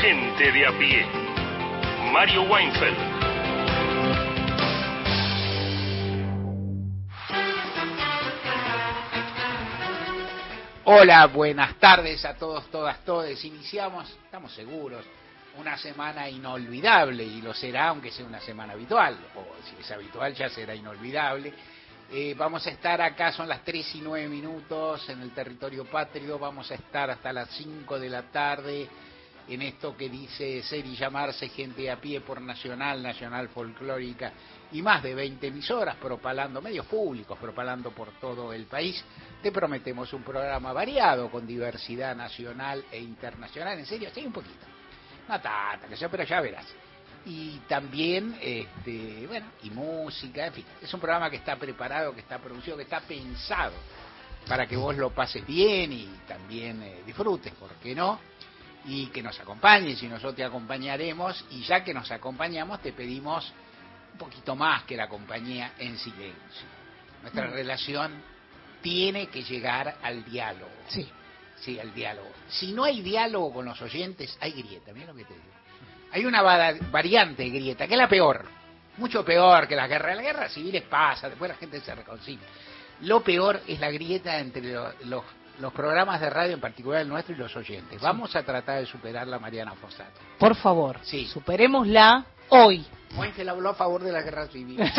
Gente de a pie. Mario Weinfeld. Hola, buenas tardes a todos, todas, todes. Iniciamos, estamos seguros, una semana inolvidable y lo será aunque sea una semana habitual, o si es habitual ya será inolvidable. Eh, vamos a estar acá, son las 3 y 9 minutos en el territorio patrio, vamos a estar hasta las 5 de la tarde en esto que dice ser y llamarse gente a pie por Nacional, Nacional Folclórica y más de 20 emisoras propalando, medios públicos propalando por todo el país. Te prometemos un programa variado con diversidad nacional e internacional, en serio, sí, un poquito. No que sea, pero ya verás. Y también, este, bueno, y música, en fin, es un programa que está preparado, que está producido, que está pensado para que vos lo pases bien y también eh, disfrutes, ¿por qué no? Y que nos acompañes y nosotros te acompañaremos y ya que nos acompañamos te pedimos un poquito más que la compañía en silencio. Nuestra mm. relación tiene que llegar al diálogo. Sí. Sí, al diálogo. Si no hay diálogo con los oyentes, hay grieta, mira lo que te digo. Hay una variante de grieta, que es la peor, mucho peor que la guerra. La guerra civiles pasa, después la gente se reconcilia. Lo peor es la grieta entre los los programas de radio, en particular el nuestro y los oyentes. Vamos a tratar de superarla, Mariana Fosato. Por favor, sí. superémosla hoy. la habló a favor de la guerra civil.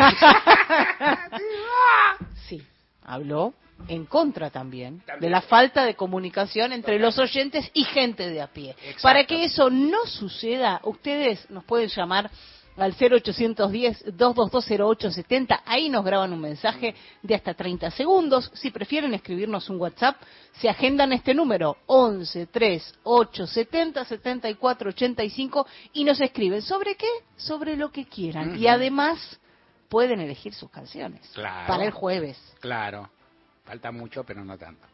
sí, habló en contra también, de la falta de comunicación entre los oyentes y gente de a pie. Para que eso no suceda, ustedes nos pueden llamar al 0810-2220870. Ahí nos graban un mensaje de hasta 30 segundos. Si prefieren escribirnos un WhatsApp, se agendan este número 11 3 8 70 74 85 y nos escriben sobre qué, sobre lo que quieran. Y además pueden elegir sus canciones para el jueves. Claro, falta mucho, pero no tanto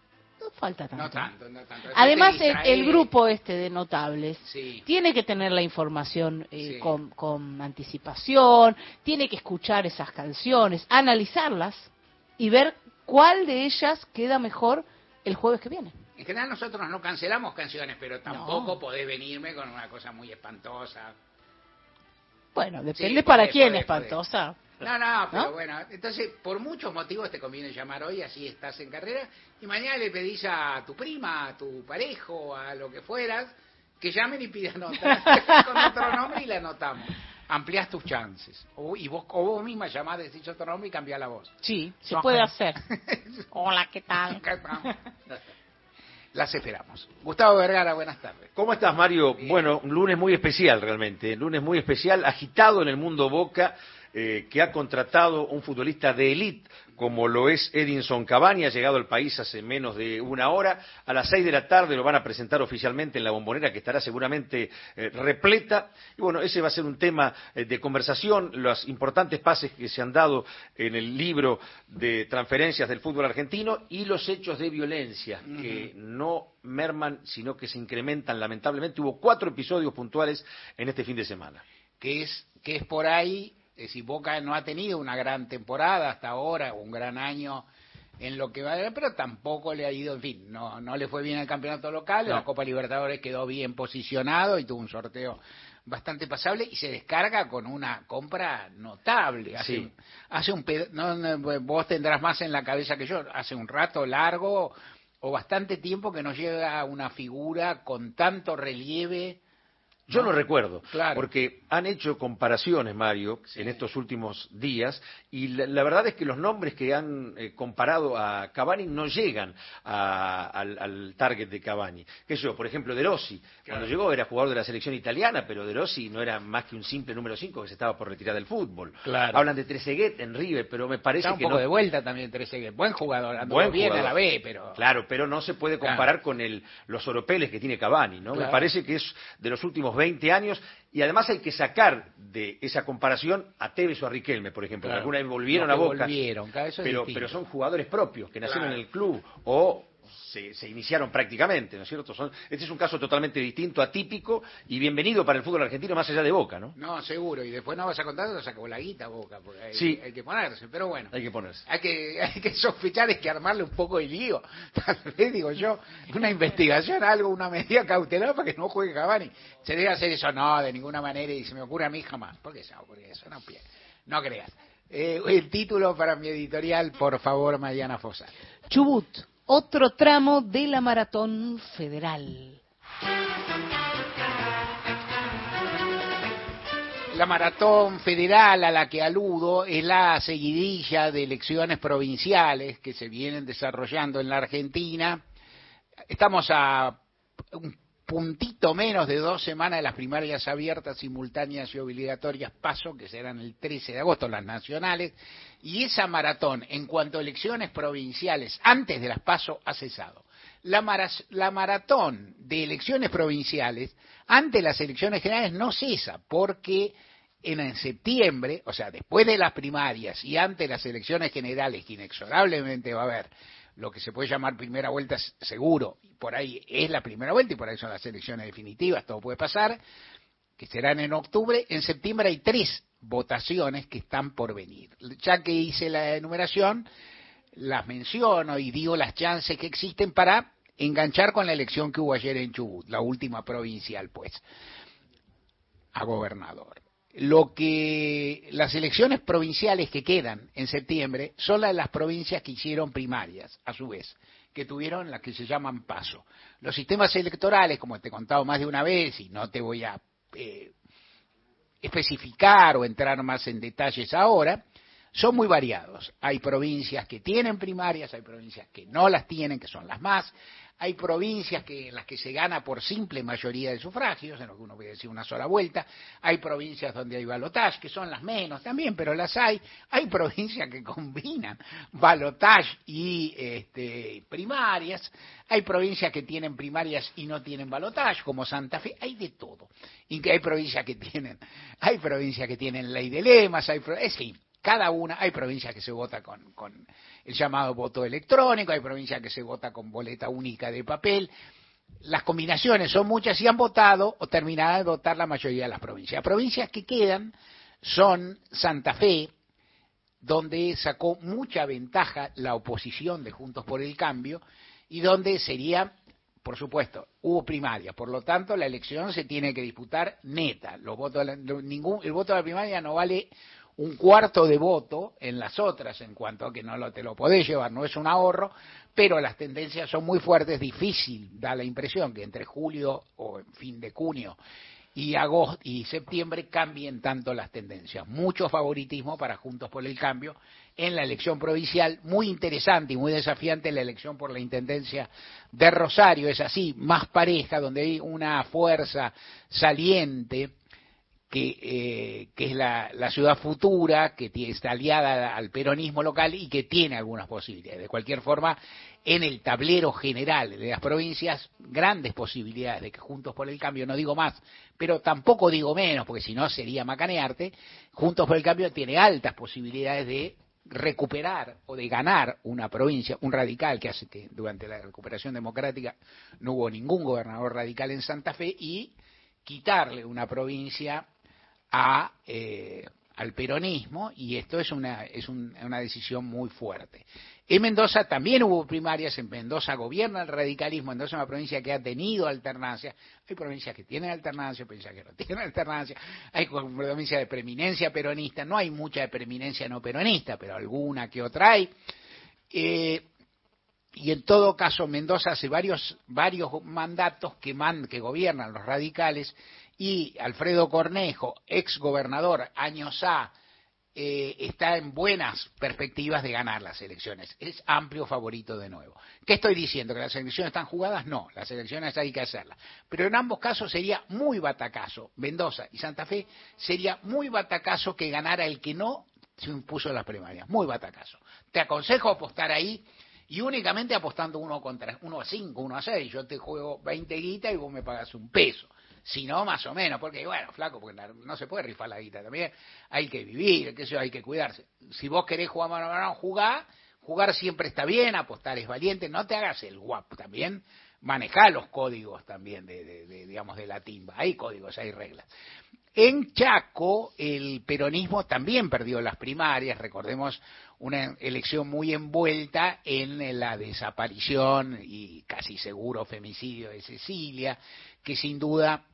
falta tanto. No tanto, no tanto. Además, el, grupo este de notables tiene que tener la información eh, con, anticipación, tiene que escuchar esas canciones, analizarlas y ver cuál de ellas queda mejor el jueves que viene. En general nosotros no cancelamos canciones, pero tampoco podés venirme con una cosa muy espantosa. Bueno, depende para quién espantosa. No, no, pero bueno, entonces por muchos motivos te conviene llamar hoy, así estás en carrera, y mañana le pedís a tu prima, a tu parejo, a lo que fueras, que llamen y pidan nota con otro nombre y la anotamos. Amplias tus chances. O, y vos, o vos misma llamás, decís otro nombre y cambiás la voz. Sí, se puede hacer. Hola, ¿qué tal? Las esperamos. Gustavo Vergara, buenas tardes. ¿Cómo estás, Mario? Bueno, un lunes muy especial realmente, un lunes muy especial, agitado en el mundo Boca eh, que ha contratado un futbolista de élite como lo es Edinson Cavani, ha llegado al país hace menos de una hora. A las seis de la tarde lo van a presentar oficialmente en la bombonera, que estará seguramente eh, repleta. Y bueno, ese va a ser un tema eh, de conversación, los importantes pases que se han dado en el libro de transferencias del fútbol argentino y los hechos de violencia, que no merman, sino que se incrementan lamentablemente. Hubo cuatro episodios puntuales en este fin de semana. Que es, que es por ahí es decir, Boca no ha tenido una gran temporada hasta ahora, un gran año en lo que va, pero tampoco le ha ido, en fin, no, no le fue bien el campeonato local, la Copa Libertadores quedó bien posicionado y tuvo un sorteo bastante pasable y se descarga con una compra notable. Hace, hace un no, vos tendrás más en la cabeza que yo, hace un rato largo o bastante tiempo que no llega una figura con tanto relieve yo no, recuerdo, porque han hecho comparaciones, Mario, en estos últimos días, y la, verdad es que los nombres que han eh, comparado a Cavani no llegan al, target de Cavani. Que yo, por ejemplo, De Rossi, cuando llegó era jugador de la selección italiana, pero De Rossi no era más que un simple número 5 que se estaba por retirar del fútbol. Hablan de Trezeguet en River, pero me parece Está un que poco de vuelta también Trezeguet, buen jugador, buen bien a la B, pero claro, pero no se puede comparar con el, los oropeles que tiene Cavani, ¿no? Me parece que es de los últimos 20 años y además hay que sacar de esa comparación a Tevez o a Riquelme, por ejemplo, que alguna vez volvieron a Boca, volvieron, pero, pero son jugadores propios que nacieron en el club o se, se iniciaron prácticamente, ¿no es cierto? Son, este es un caso totalmente distinto, atípico y bienvenido para el fútbol argentino más allá de Boca, ¿no? No, seguro. Y después no vas a contar, se sacó la guita boca, porque hay, Sí. hay que ponerse. Pero bueno, Hay que ponerse. hay que, hay que sospechar, es que armarle un poco de lío. Tal vez, digo yo, una investigación, algo, una medida cautelar para que no juegue Cavani. Se debe hacer eso, no, de ninguna manera, y se me ocurre a mí jamás. ¿Por qué se me ocurre eso? No, no creas. Eh, el título para mi editorial, por favor, Mariana Fosa. Chubut, otro tramo de la maratón federal. La maratón federal a la que aludo es la seguidilla de elecciones provinciales que se vienen desarrollando en la Argentina. Estamos a un puntito menos de dos semanas de las primarias abiertas, simultáneas y obligatorias paso, que serán el 13 de agosto, las nacionales, y esa maratón, en cuanto a elecciones provinciales, antes de las paso, ha cesado. La, maratón de elecciones provinciales, ante las elecciones generales, no cesa, porque en septiembre, o sea, después de las primarias y ante las elecciones generales, que inexorablemente va a haber lo que se puede llamar primera vuelta seguro, y por ahí es la primera vuelta y por ahí son las elecciones definitivas, todo puede pasar, que serán en octubre, en septiembre hay tres votaciones que están por venir. Ya que hice la enumeración, las menciono y digo las chances que existen para enganchar con la elección que hubo ayer en Chubut, la última provincial, pues, a gobernador. Lo que las elecciones provinciales que quedan en septiembre son las de las provincias que hicieron primarias, a su vez, que tuvieron las que se llaman paso. Los sistemas electorales, como te he contado más de una vez, y no te voy a eh, especificar o entrar más en detalles ahora, son muy variados. Hay provincias que tienen primarias, hay provincias que no las tienen, que son las más. Hay provincias que, en las que se gana por simple mayoría de sufragios, en lo que uno puede decir una sola vuelta. Hay provincias donde hay balotage, que son las menos también, pero las hay. Hay provincias que combinan balotage y este, primarias. Hay provincias que tienen primarias y no tienen balotage, como Santa Fe. Hay de todo. Y que hay provincias que tienen, hay provincias que tienen ley de lemas, hay, es fin, cada una, hay provincias que se vota con, con el llamado voto electrónico, hay provincias que se vota con boleta única de papel. Las combinaciones son muchas y han votado o terminado de votar la mayoría de las provincias. Las provincias que quedan son Santa Fe, donde sacó mucha ventaja la oposición de Juntos por el Cambio y donde sería, por supuesto, hubo primaria, por lo tanto la elección se tiene que disputar neta. Los votos ningún, el voto de la primaria no vale un cuarto de voto en las otras en cuanto a que no lo, te lo podés llevar, no es un ahorro, pero las tendencias son muy fuertes, difícil, da la impresión que entre julio o en fin de junio y agosto y septiembre cambien tanto las tendencias. Mucho favoritismo para Juntos por el Cambio en la elección provincial, muy interesante y muy desafiante la elección por la intendencia de Rosario, es así, más pareja, donde hay una fuerza saliente que, eh, que es la, ciudad futura, que está aliada al peronismo local y que tiene algunas posibilidades. De cualquier forma, en el tablero general de las provincias, grandes posibilidades de que Juntos por el Cambio, no digo más, pero tampoco digo menos, porque si no sería macanearte, Juntos por el Cambio tiene altas posibilidades de recuperar o de ganar una provincia, un radical que hace que durante la recuperación democrática no hubo ningún gobernador radical en Santa Fe y quitarle una provincia a, eh, al peronismo y esto es una, es un- una decisión muy fuerte. En Mendoza también hubo primarias, en Mendoza gobierna el radicalismo, Mendoza es una provincia que ha tenido alternancia, hay provincias que tienen alternancia, provincias que no tienen alternancia, hay provincias de preeminencia peronista, no hay mucha de preeminencia no peronista, pero alguna que otra hay. Eh, y en todo caso Mendoza hace varios varios mandatos que que gobiernan los radicales y Alfredo Cornejo, ex gobernador años A, eh, está en buenas perspectivas de ganar las elecciones. Es amplio favorito de nuevo. ¿Qué estoy diciendo? ¿Que las elecciones están jugadas? No, las elecciones hay que hacerlas. Pero en ambos casos sería muy batacazo. Mendoza y Santa Fe sería muy batacazo que ganara el que no se impuso en las primarias. Muy batacazo. Te aconsejo apostar ahí y únicamente apostando uno contra uno a cinco, uno a seis. Yo te juego 20 guitas y vos me pagas un peso. Si no, más o menos, porque bueno, flaco, porque no se puede rifar la guita también. Hay que vivir, qué sé yo, hay que cuidarse. Si vos querés jugar a jugar siempre está bien, apostar es valiente, no te hagas el guap también, maneja los códigos también de, digamos de la timba, hay códigos, hay reglas. En Chaco el peronismo también perdió las primarias, recordemos una elección muy envuelta en la desaparición y casi seguro femicidio de Cecilia, que sin duda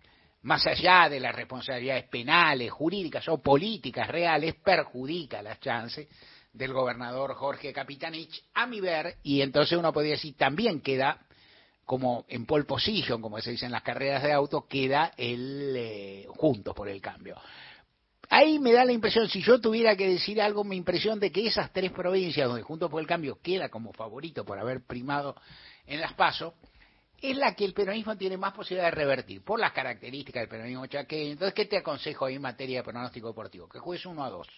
más allá de las responsabilidades penales, jurídicas o políticas reales, perjudica las chances del gobernador Jorge Capitanich, a mi ver, y entonces uno podría decir, también queda como en pole position, como se dice en las carreras de auto, queda el eh, Juntos por el Cambio. Ahí me da la impresión, si yo tuviera que decir algo, mi impresión de que esas tres provincias donde Juntos por el Cambio queda como favorito por haber primado en las PASO, es la que el peronismo tiene más posibilidad de revertir, por las características del peronismo chaqueño. Entonces, ¿qué te aconsejo ahí en materia de pronóstico deportivo? Que juegues uno a dos.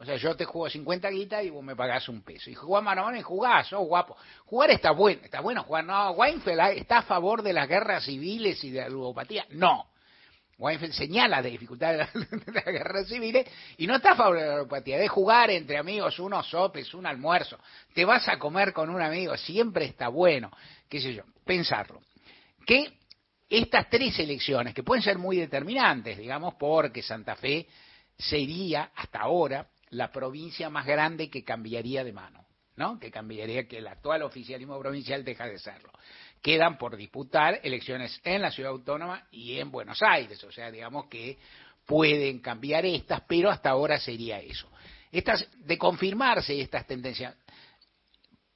O sea, yo te juego 50 guitas y vos me pagás un peso. Y jugás mano a mano y jugás, oh guapo. Jugar está bueno, está bueno jugar. No, Weinfeld está a favor de las guerras civiles y de la ludopatía. No. Weinfeld señala de dificultades de las guerras civiles y no está a favor de la ludopatía. De jugar entre amigos, unos sopes, un almuerzo. Te vas a comer con un amigo, siempre está bueno. Qué sé yo, pensarlo. Que estas tres elecciones, que pueden ser muy determinantes, digamos, porque Santa Fe sería hasta ahora la provincia más grande que cambiaría de mano, ¿no? Que cambiaría que el actual oficialismo provincial deja de serlo. Quedan por disputar elecciones en la ciudad autónoma y en Buenos Aires, o sea, digamos que pueden cambiar estas, pero hasta ahora sería eso. Estas, de confirmarse estas tendencias,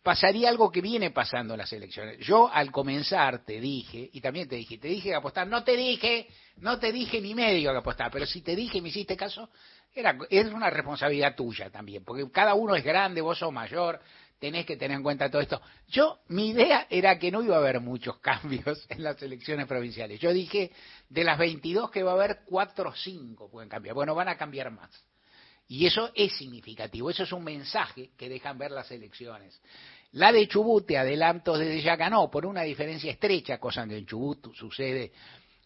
pasaría algo que viene pasando en las elecciones. Yo al comenzar te dije, y también te dije, te dije que apostar, no te dije, no te dije ni medio que apostar, pero si te dije y me hiciste caso, era, es una responsabilidad tuya también, porque cada uno es grande, vos sos mayor, tenés que tener en cuenta todo esto. Yo, mi idea era que no iba a haber muchos cambios en las elecciones provinciales. Yo dije, de las 22 que va a haber, 4 o 5 pueden cambiar. Bueno, van a cambiar más. Y eso es significativo, eso es un mensaje que dejan ver las elecciones. La de Chubut, te adelanto desde ya ganó por una diferencia estrecha, cosa que en Chubut sucede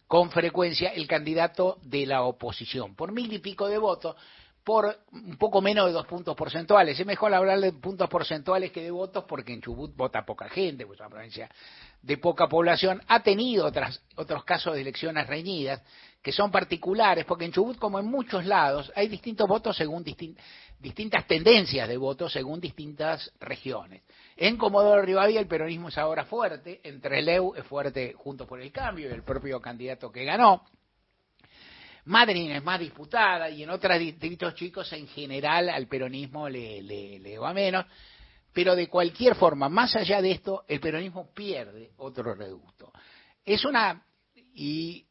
con frecuencia el candidato de la oposición, por mil y pico de votos, por un poco menos de dos puntos porcentuales. Es mejor hablar de puntos porcentuales que de votos porque en Chubut vota poca gente, pues es una provincia de poca población. Ha tenido otras, otros casos de elecciones reñidas que son particulares, porque en Chubut, como en muchos lados, hay distintos votos según distintas tendencias de votos según distintas regiones. En Comodoro Rivadavia el peronismo es ahora fuerte, entre Leu es fuerte junto por el cambio y el propio candidato que ganó. Madrid es más disputada y en otros distritos chicos en general al peronismo le, le, le va menos, pero de cualquier forma, más allá de esto, el peronismo pierde otro reducto. Es una, y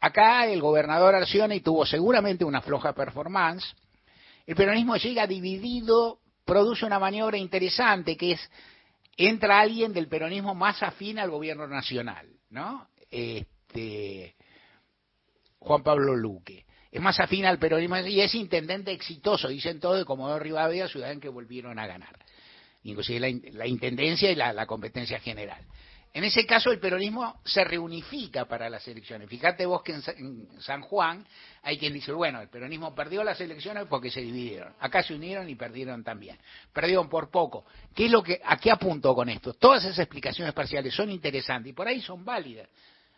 acá el gobernador Arcioni tuvo seguramente una floja performance, el peronismo llega dividido produce una maniobra interesante que es entra alguien del peronismo más afín al gobierno nacional, ¿no? Este Juan Pablo Luque. Es más afín al peronismo y es intendente exitoso, dicen todos de Comodoro Rivadavia, ciudad en que volvieron a ganar. Inclusive la, intendencia y la, la competencia general. En ese caso el peronismo se reunifica para las elecciones. Fíjate vos que en, San Juan hay quien dice, bueno, el peronismo perdió las elecciones porque se dividieron. Acá se unieron y perdieron también. Perdieron por poco. ¿Qué es lo que, ¿A qué apunto con esto? Todas esas explicaciones parciales son interesantes y por ahí son válidas,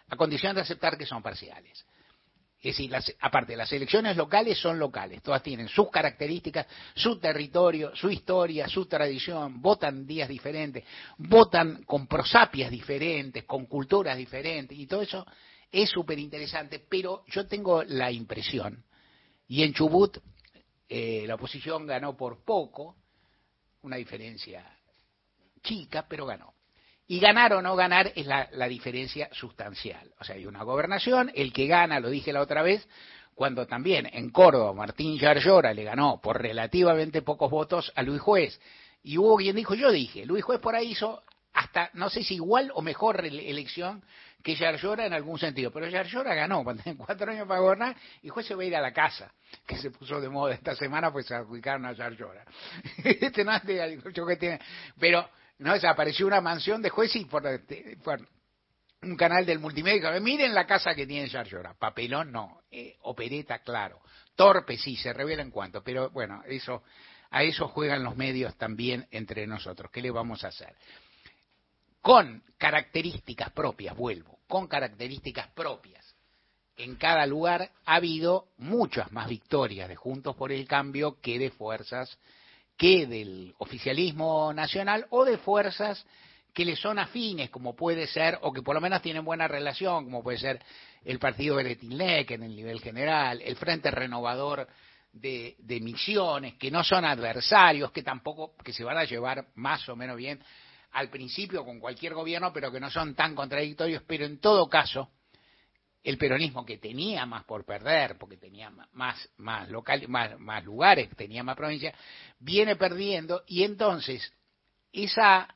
a condición de aceptar que son parciales. Es decir, las, aparte, las elecciones locales son locales, todas tienen sus características, su territorio, su historia, su tradición, votan días diferentes, votan con prosapias diferentes, con culturas diferentes, y todo eso es súper interesante, pero yo tengo la impresión, y en Chubut eh, la oposición ganó por poco, una diferencia chica, pero ganó. Y ganar o no ganar es la, diferencia sustancial. O sea, hay una gobernación, el que gana, lo dije la otra vez, cuando también en Córdoba Martín Yarlora le ganó por relativamente pocos votos a Luis Juez. Y hubo quien dijo, yo dije, Luis Juez por ahí hizo hasta, no sé si igual o mejor elección que Yarlora en algún sentido. Pero Yarlora ganó, cuatro años para gobernar, y Juez se va a ir a la casa, que se puso de moda esta semana, pues se adjudicaron a Yarlora. este no es de, que tiene, pero no desapareció una mansión de juez y por, por un canal del multimedia. Miren la casa que tiene Yarlora. Papelón no, eh, opereta claro. Torpe sí, se revela en cuanto, pero bueno, eso a eso juegan los medios también entre nosotros. ¿Qué le vamos a hacer? Con características propias, vuelvo, con características propias. En cada lugar ha habido muchas más victorias de Juntos por el Cambio que de fuerzas que del oficialismo nacional o de fuerzas que le son afines, como puede ser, o que por lo menos tienen buena relación, como puede ser el partido Beretinlec en el nivel general, el Frente Renovador de, de, Misiones, que no son adversarios, que tampoco, que se van a llevar más o menos bien al principio con cualquier gobierno, pero que no son tan contradictorios, pero en todo caso, el peronismo que tenía más por perder, porque tenía más, más, local, más, más lugares, tenía más provincias, viene perdiendo y entonces esa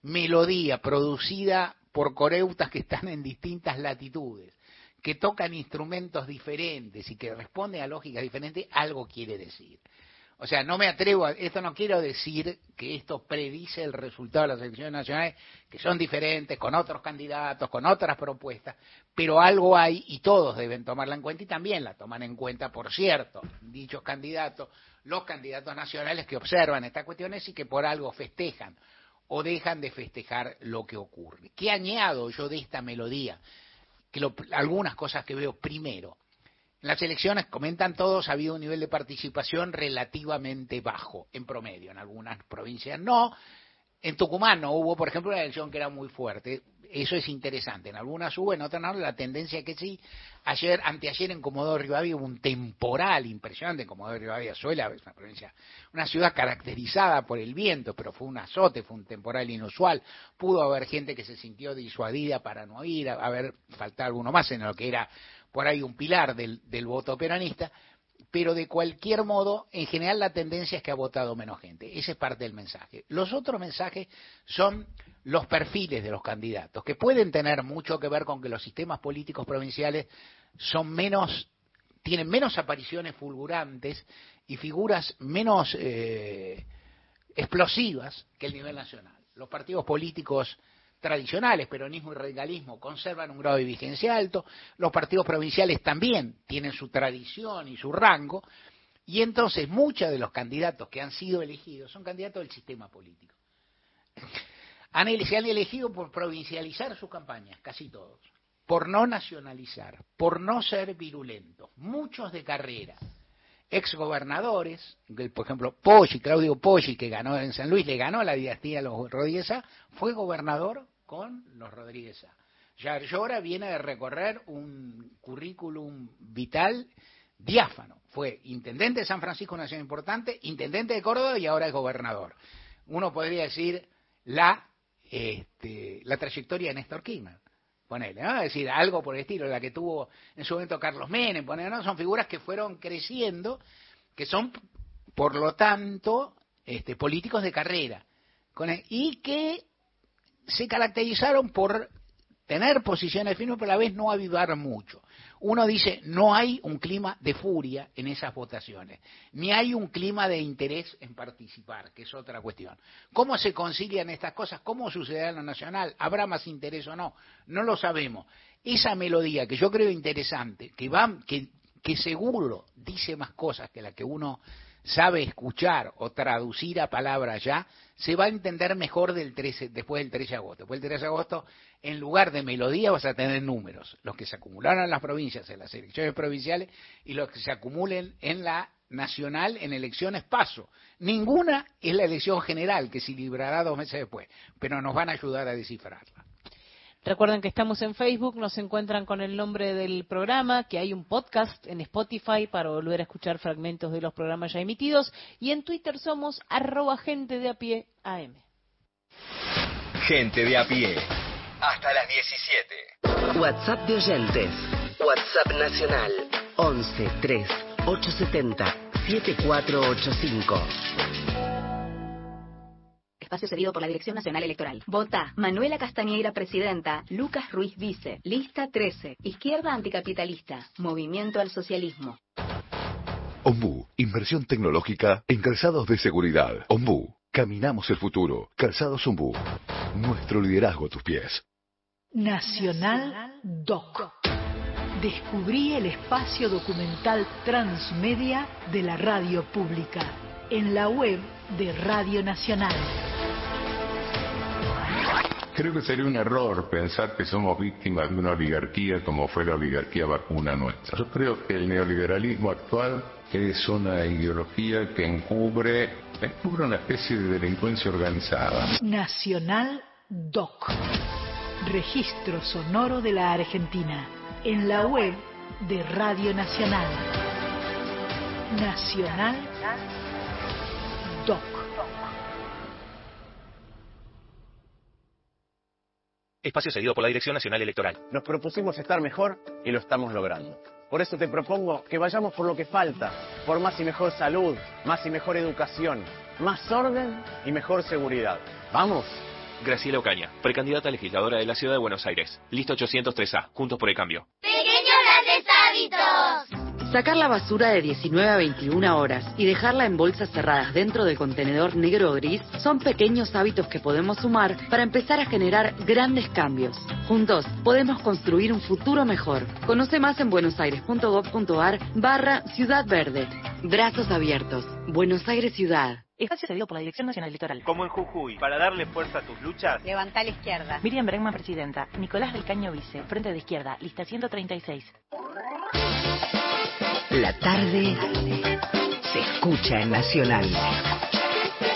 melodía producida por coreutas que están en distintas latitudes, que tocan instrumentos diferentes y que responden a lógicas diferentes, algo quiere decir. O sea, no me atrevo a, esto no quiero decir que esto predice el resultado de las elecciones nacionales, que son diferentes, con otros candidatos, con otras propuestas, pero algo hay y todos deben tomarla en cuenta y también la toman en cuenta, por cierto, dichos candidatos, los candidatos nacionales que observan estas cuestiones y que por algo festejan o dejan de festejar lo que ocurre. ¿Qué añado yo de esta melodía? Que algunas cosas que veo primero. Las elecciones, comentan todos, ha habido un nivel de participación relativamente bajo, en promedio. En algunas provincias no. En Tucumán no hubo, por ejemplo, una elección que era muy fuerte. Eso es interesante. En algunas hubo, en otras no. La tendencia que sí. Ayer, anteayer en Comodoro Rivadavia hubo un temporal impresionante. Comodoro Rivadavia Suela es una provincia, una ciudad caracterizada por el viento, pero fue un azote, fue un temporal inusual. Pudo haber gente que se sintió disuadida para no ir, haber faltado alguno más en lo que era por ahí un pilar del, voto peronista pero de cualquier modo, en general la tendencia es que ha votado menos gente. Ese es parte del mensaje. Los otros mensajes son los perfiles de los candidatos, que pueden tener mucho que ver con que los sistemas políticos provinciales son menos, tienen menos apariciones fulgurantes y figuras menos eh, explosivas que el nivel nacional. Los partidos políticos tradicionales, peronismo y radicalismo, conservan un grado de vigencia alto, los partidos provinciales también tienen su tradición y su rango, y entonces muchos de los candidatos que han sido elegidos son candidatos del sistema político. Han, se han elegido por provincializar sus campañas, casi todos, por no nacionalizar, por no ser virulentos, muchos de carrera, exgobernadores, por ejemplo, Poggi, Claudio Poggi, que ganó en San Luis, le ganó a la dinastía de los Rodríguez fue gobernador con los Rodríguez A. viene de recorrer un currículum vital diáfano. Fue intendente de San Francisco, una ciudad importante, intendente de Córdoba y ahora es gobernador. Uno podría decir la, este, la trayectoria de Néstor Kirchner ponele, ¿no? Es decir, algo por el estilo, la que tuvo en su momento Carlos Menem, ponele, ¿no? Son figuras que fueron creciendo, que son, por lo tanto, este, políticos de carrera, y que se caracterizaron por tener posiciones firmes, pero a la vez no avivar mucho. Uno dice, no hay un clima de furia en esas votaciones, ni hay un clima de interés en participar, que es otra cuestión. ¿Cómo se concilian estas cosas? ¿Cómo sucederá en lo nacional? ¿Habrá más interés o no? No lo sabemos. Esa melodía que yo creo interesante, que, va, que, que seguro dice más cosas que la que uno sabe escuchar o traducir a palabras ya, se va a entender mejor del 13, después del 13 de agosto. Después del 13 de agosto, en lugar de melodía vas a tener números, los que se acumularon en las provincias, en las elecciones provinciales, y los que se acumulen en la nacional en elecciones paso. Ninguna es la elección general, que se librará dos meses después, pero nos van a ayudar a descifrarla. Recuerden que estamos en Facebook, nos encuentran con el nombre del programa, que hay un podcast en Spotify para volver a escuchar fragmentos de los programas ya emitidos y en Twitter somos arroba gente de a pie AM. Gente de a pie. Hasta las 17. WhatsApp de oyentes. WhatsApp nacional. 11 3 870 7485 espacio cedido por la Dirección Nacional Electoral. Vota Manuela Castañeira, presidenta. Lucas Ruiz, vice. Lista 13. Izquierda anticapitalista. Movimiento al socialismo. Ombú, inversión tecnológica en calzados de seguridad. Ombú, caminamos el futuro. Calzados Ombú, nuestro liderazgo a tus pies. Nacional Doc. Descubrí el espacio documental transmedia de la radio pública en la web de Radio Nacional. Creo que sería un error pensar que somos víctimas de una oligarquía como fue la oligarquía vacuna nuestra. Yo creo que el neoliberalismo actual es una ideología que encubre, una especie de delincuencia organizada. Nacional Doc. Registro sonoro de la Argentina. En la web de Radio Nacional. Nacional Espacio cedido por la Dirección Nacional Electoral. Nos propusimos estar mejor y lo estamos logrando. Por eso te propongo que vayamos por lo que falta, por más y mejor salud, más y mejor educación, más orden y mejor seguridad. ¡Vamos! Graciela Ocaña, precandidata a legisladora de la Ciudad de Buenos Aires. Lista 803A, Juntos por el Cambio. Sacar la basura de 19 a 21 horas y dejarla en bolsas cerradas dentro del contenedor negro o gris son pequeños hábitos que podemos sumar para empezar a generar grandes cambios. Juntos podemos construir un futuro mejor. Conoce más en buenosaires.gov.ar barra Ciudad Verde. Brazos abiertos. Buenos Aires Ciudad. Espacio cedido por la Dirección Nacional Electoral. Como en Jujuy, para darle fuerza a tus luchas. Levanta a la izquierda. Miriam Bregman, presidenta. Nicolás del Caño, vice. Frente de izquierda. Lista 136. La tarde se escucha en Nacional.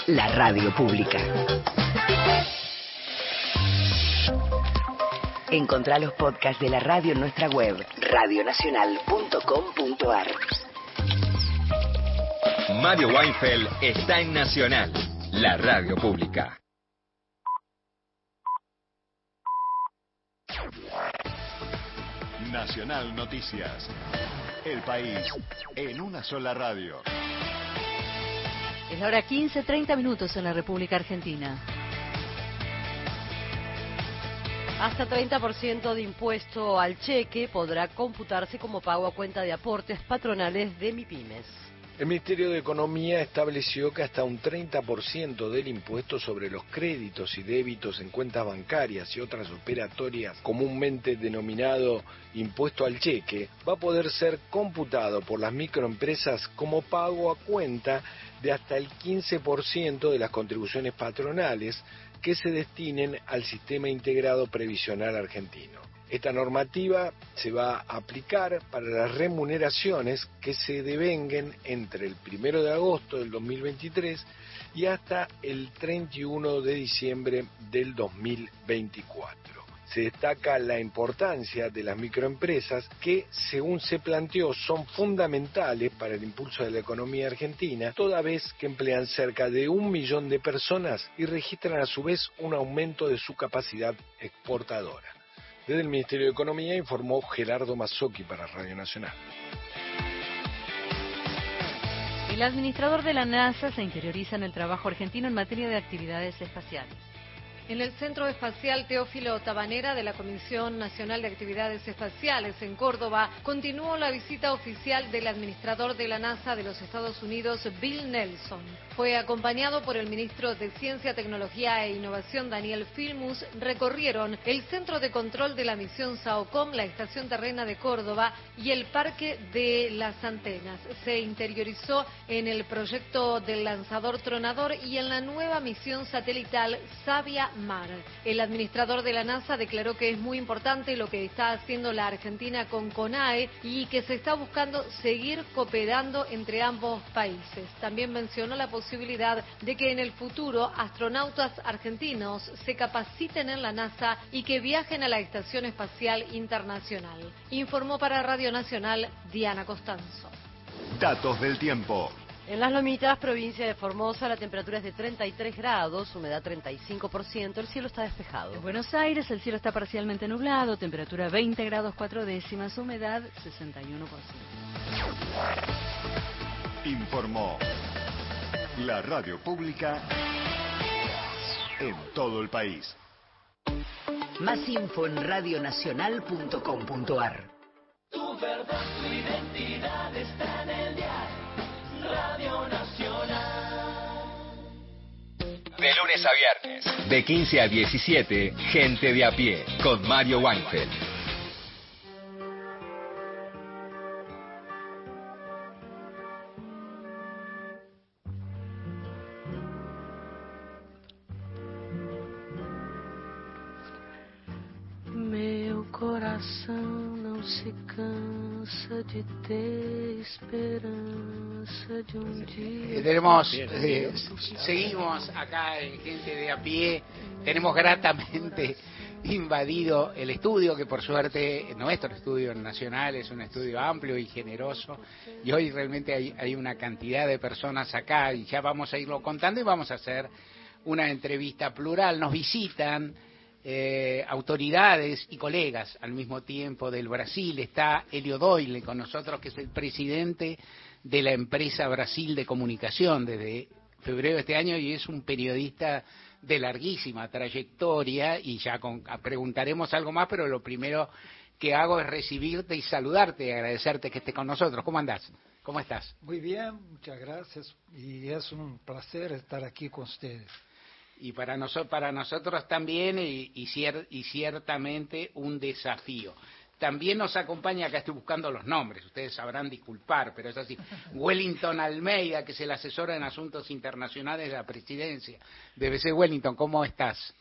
La radio pública. Encontrá los podcasts de la radio en nuestra web, radionacional.com.ar. Mario Weinfeld está en Nacional, la radio pública. Nacional Noticias. El país en una sola radio. Es la hora 15, 30 minutos en la República Argentina. Hasta 30% de impuesto al cheque podrá computarse como pago a cuenta de aportes patronales de MIPIMES. El Ministerio de Economía estableció que hasta un 30% del impuesto sobre los créditos y débitos en cuentas bancarias y otras operatorias, comúnmente denominado impuesto al cheque, va a poder ser computado por las microempresas como pago a cuenta de hasta el 15% de las contribuciones patronales que se destinen al sistema integrado previsional argentino. Esta normativa se va a aplicar para las remuneraciones que se devenguen entre el 1 de agosto del 2023 y hasta el 31 de diciembre del 2024. Se destaca la importancia de las microempresas que, según se planteó, son fundamentales para el impulso de la economía argentina, toda vez que emplean cerca de un millón de personas y registran a su vez un aumento de su capacidad exportadora. Desde el Ministerio de Economía informó Gerardo Mazzocchi para Radio Nacional. El administrador de la NASA se interioriza en el trabajo argentino en materia de actividades espaciales. En el Centro Espacial Teófilo Tabanera de la Comisión Nacional de Actividades Espaciales en Córdoba continuó la visita oficial del administrador de la NASA de los Estados Unidos, Bill Nelson. Fue acompañado por el ministro de Ciencia, Tecnología e Innovación, Daniel Filmus. Recorrieron el Centro de Control de la Misión SAOCOM, la Estación Terrena de Córdoba y el Parque de las Antenas. Se interiorizó en el proyecto del lanzador tronador y en la nueva misión satelital Sabia Mar. El administrador de la NASA declaró que es muy importante lo que está haciendo la Argentina con CONAE y que se está buscando seguir cooperando entre ambos países. También mencionó la posibilidad de que en el futuro astronautas argentinos se capaciten en la NASA y que viajen a la Estación Espacial Internacional. Informó para Radio Nacional Diana Costanzo. Datos del tiempo. En las Lomitas, provincia de Formosa, la temperatura es de 33 grados, humedad 35%, el cielo está despejado. En Buenos Aires, el cielo está parcialmente nublado, temperatura 20 grados 4 décimas, humedad 61%. Informó la radio pública en todo el país. Más info en radionacional.com.ar. Tu verdad, tu identidad lunes a viernes. De 15 a 17, Gente de a pie, con Mario Weinfeld. Meu coração não se cansa de ter eh. Tenemos, eh, seguimos acá en Gente de a pie, tenemos gratamente invadido el estudio, que por suerte nuestro estudio nacional es un estudio amplio y generoso, y hoy realmente hay, hay una cantidad de personas acá, y ya vamos a irlo contando y vamos a hacer una entrevista plural. Nos visitan eh, autoridades y colegas al mismo tiempo del Brasil. Está Helio Doyle con nosotros, que es el presidente de la empresa Brasil de Comunicación desde febrero de este año y es un periodista de larguísima trayectoria y ya con- preguntaremos algo más, pero lo primero que hago es recibirte y saludarte y agradecerte que estés con nosotros. ¿Cómo andás? ¿Cómo estás? Muy bien, muchas gracias y es un placer estar aquí con ustedes. Y para, para nosotros también y, y cier- y ciertamente un desafío. También nos acompaña, acá estoy buscando los nombres, ustedes sabrán disculpar, pero es así, Wellington Almeida, que es el asesor en asuntos internacionales de la presidencia de BC Wellington, ¿cómo estás?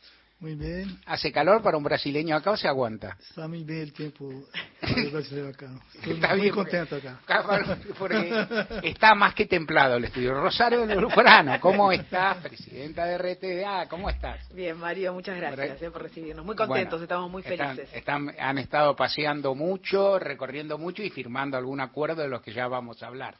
Muy bien, ¿Hace calor para un brasileño acá o se aguanta? está muy bien el tiempo del brasileño acá. Estoy Está muy bien, contento acá. Acá, Porque está más que templado el estudio. Rosario Lujurano, ¿cómo estás? Presidenta de RTDA, ¿cómo estás? Bien, Mario, muchas gracias eh, por recibirnos. Muy contentos, Bueno, estamos muy están- felices. están- han estado paseando mucho, recorriendo mucho y firmando algún acuerdo de los que ya vamos a hablar.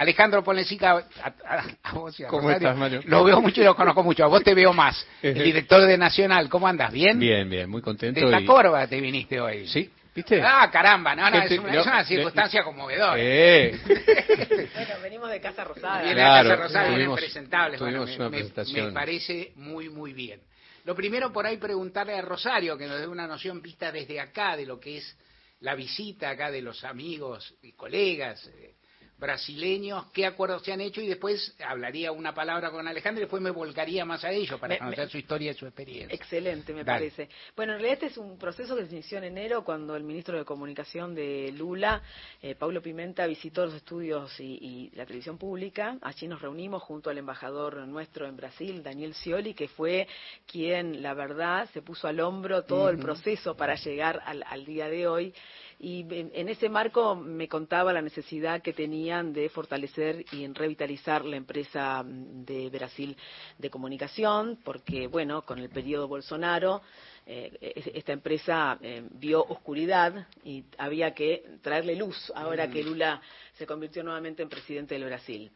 Alejandro Polensica, a, a- a vos y a ¿Cómo Rosario, estás, Mario? Lo veo mucho y lo conozco mucho. A vos te veo más. El director de Nacional, ¿cómo andas? ¿Bien? Bien, bien, muy contento. De esta y- corva te viniste hoy. Sí, ¿viste? Ah, caramba, no, no, es una, es circunstancia conmovedora. Eh, Bueno, venimos de Casa Rosada. Viene Claro, Casa Rosada, vienen tuvimos- presentables. Bueno, tuvimos me, una me- presentación. me parece muy, muy bien. Lo primero por ahí preguntarle a Rosario, que nos dé una noción vista desde acá de lo que es la visita acá de los amigos y colegas eh, brasileños, qué acuerdos se han hecho y después hablaría una palabra con Alejandro y después me volcaría más a ello para Me- conocer me- su historia y su experiencia. Excelente, me Dale. parece. Bueno, en realidad este es un proceso que se inició en enero cuando el ministro de Comunicación de Lula, eh, Paulo Pimenta, visitó los estudios y, y la televisión pública. Allí nos reunimos junto al embajador nuestro en Brasil, Daniel Scioli, que fue quien, la verdad, se puso al hombro todo el proceso para llegar al, al día de hoy. Y en, ese marco me contaba la necesidad que tenían de fortalecer y en revitalizar la empresa mm, de Brasil de comunicación, porque, bueno, con el periodo Bolsonaro, eh, es- esta empresa eh, vio oscuridad y había que traerle luz ahora Mm. que Lula se convirtió nuevamente en presidente del Brasil.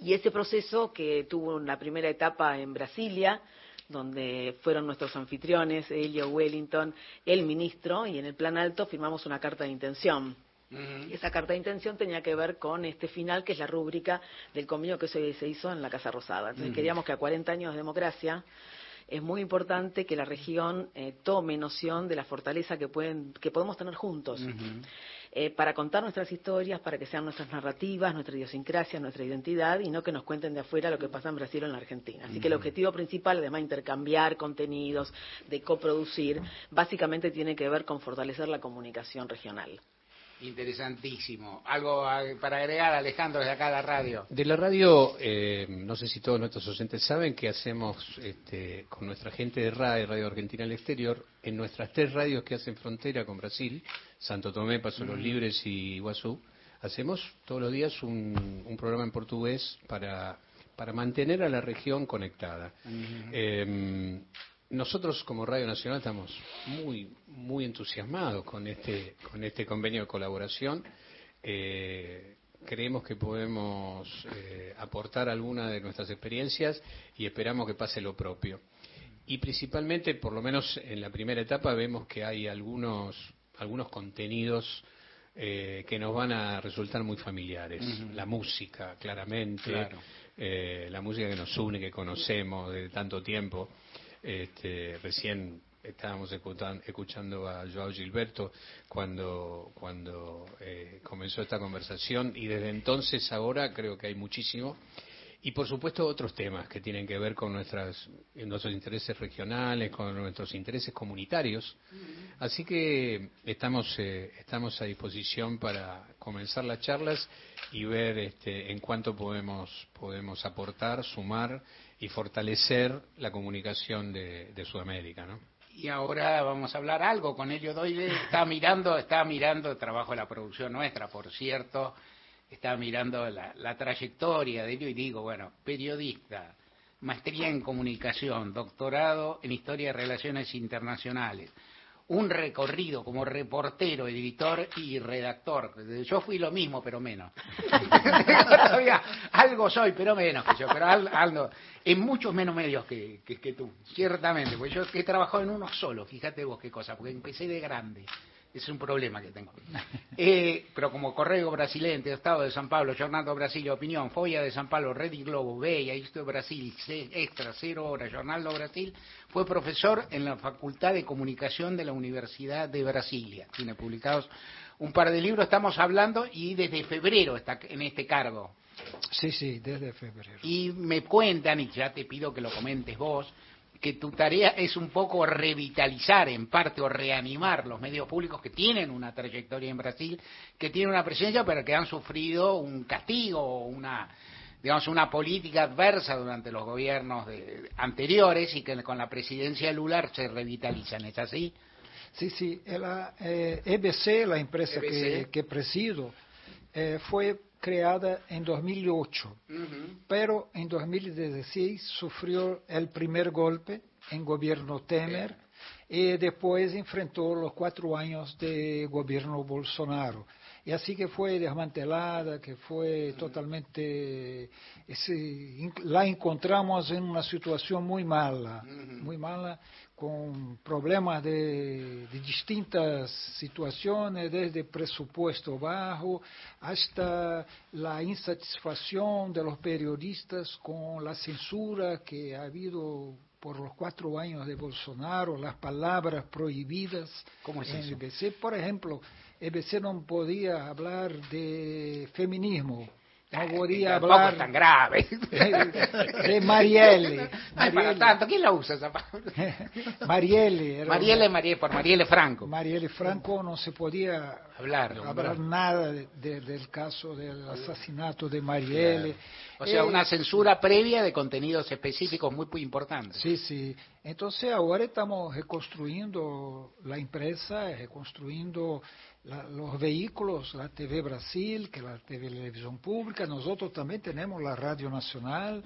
Y ese proceso que tuvo una primera etapa en Brasilia, donde fueron nuestros anfitriones, Elio Wellington, el ministro, y en el plan alto firmamos una carta de intención. Y esa carta de intención tenía que ver con este final, que es la rúbrica del convenio que se, hizo en la Casa Rosada. Entonces queríamos que a 40 años de democracia es muy importante que la región eh, tome noción de la fortaleza que, pueden, que podemos tener juntos eh, para contar nuestras historias, para que sean nuestras narrativas, nuestra idiosincrasia, nuestra identidad y no que nos cuenten de afuera lo que pasa en Brasil o en la Argentina. Así que el objetivo principal, además de intercambiar contenidos, de coproducir, básicamente tiene que ver con fortalecer la comunicación regional. Interesantísimo. Algo ah, para agregar, Alejandro, desde acá a la radio. De la radio, eh, no sé si todos nuestros oyentes saben que hacemos este, con nuestra gente de RAE, Radio Argentina al Exterior, en nuestras tres radios que hacen frontera con Brasil, Santo Tomé, Paso los. Libres y Iguazú, hacemos todos los días un, un programa en portugués para, para mantener a la región conectada. Eh, nosotros como Radio Nacional estamos muy muy entusiasmados con este con este convenio de colaboración. Eh, creemos que podemos eh, aportar alguna de nuestras experiencias y esperamos que pase lo propio. Y principalmente, por lo menos en la primera etapa, vemos que hay algunos algunos contenidos eh, que nos van a resultar muy familiares. La música, claramente, Claro. eh, la música que nos une, que conocemos de tanto tiempo. Este, recién estábamos escuchan- escuchando a Joao Gilberto cuando, cuando eh, comenzó esta conversación y desde entonces ahora creo que hay muchísimo. Y por supuesto otros temas que tienen que ver con nuestras, nuestros intereses regionales, con nuestros intereses comunitarios. Así que estamos, eh, estamos a disposición para comenzar las charlas y ver este, en cuánto podemos, podemos aportar, sumar y fortalecer la comunicación de, de Sudamérica. ¿no? Y ahora vamos a hablar algo con Elio Doyle. Está mirando, está mirando el trabajo de la producción nuestra, por cierto. Está mirando la, la trayectoria de Elio y digo, bueno, periodista, maestría en comunicación, doctorado en historia de relaciones internacionales, un recorrido como reportero, editor y redactor. Yo fui lo mismo, pero menos. Todavía algo soy, pero menos que yo, pero al- algo, en muchos menos medios que, que, que tú, ciertamente, porque yo he trabajado en uno solo, fíjate vos qué cosa, porque empecé de grande. Es un problema que tengo. Eh, pero como Correo Brasilente, Estado de San Pablo, Jornal Brasil, Opinión, Folla de San Pablo, Red y Globo, Veia, Isto de Brasil, C- Extra, Cero Hora, Jornal do Brasil, fue profesor en la Facultad de Comunicación de la Universidad de Brasilia. Tiene publicados un par de libros, estamos hablando, y desde febrero está en este cargo. Sí, sí, desde febrero. Y me cuentan, y ya te pido que lo comentes vos, que tu tarea es un poco revitalizar en parte o reanimar los medios públicos que tienen una trayectoria en Brasil, que tienen una presencia pero que han sufrido un castigo o una digamos una política adversa durante los gobiernos de- anteriores y que con la presidencia de Lula se revitalizan, ¿es así? Sí, sí. La eh, EBC, la empresa EBC. que, que presido, eh, fue creada en 2008, pero en 2016 sufrió el primer golpe en gobierno Temer y después enfrentó los cuatro años de gobierno Bolsonaro. Y así que fue desmantelada, que fue totalmente... in- la encontramos en una situación muy mala, muy mala, con problemas de, de distintas situaciones, desde presupuesto bajo hasta la insatisfacción de los periodistas con la censura que ha habido por los cuatro años de Bolsonaro, las palabras prohibidas ¿Cómo es en eso? EBC. Por ejemplo, EBC no podía hablar de feminismo, no podía Tampoco hablar es tan grave. de Marielle. Ay, para tanto, ¿quién la usa esa palabra? Marielle. era Marielle, Marielle, por Marielle Franco. Marielle Franco no se podía Hablar. hablar nada de- de- del caso del asesinato de Marielle. O sea, Eh, una censura previa de contenidos específicos muy, muy importantes. Sí, sí. Entonces ahora estamos reconstruyendo la empresa, reconstruyendo la- los vehículos, la TV Brasil, que la televisión pública. Nosotros también tenemos la Radio Nacional.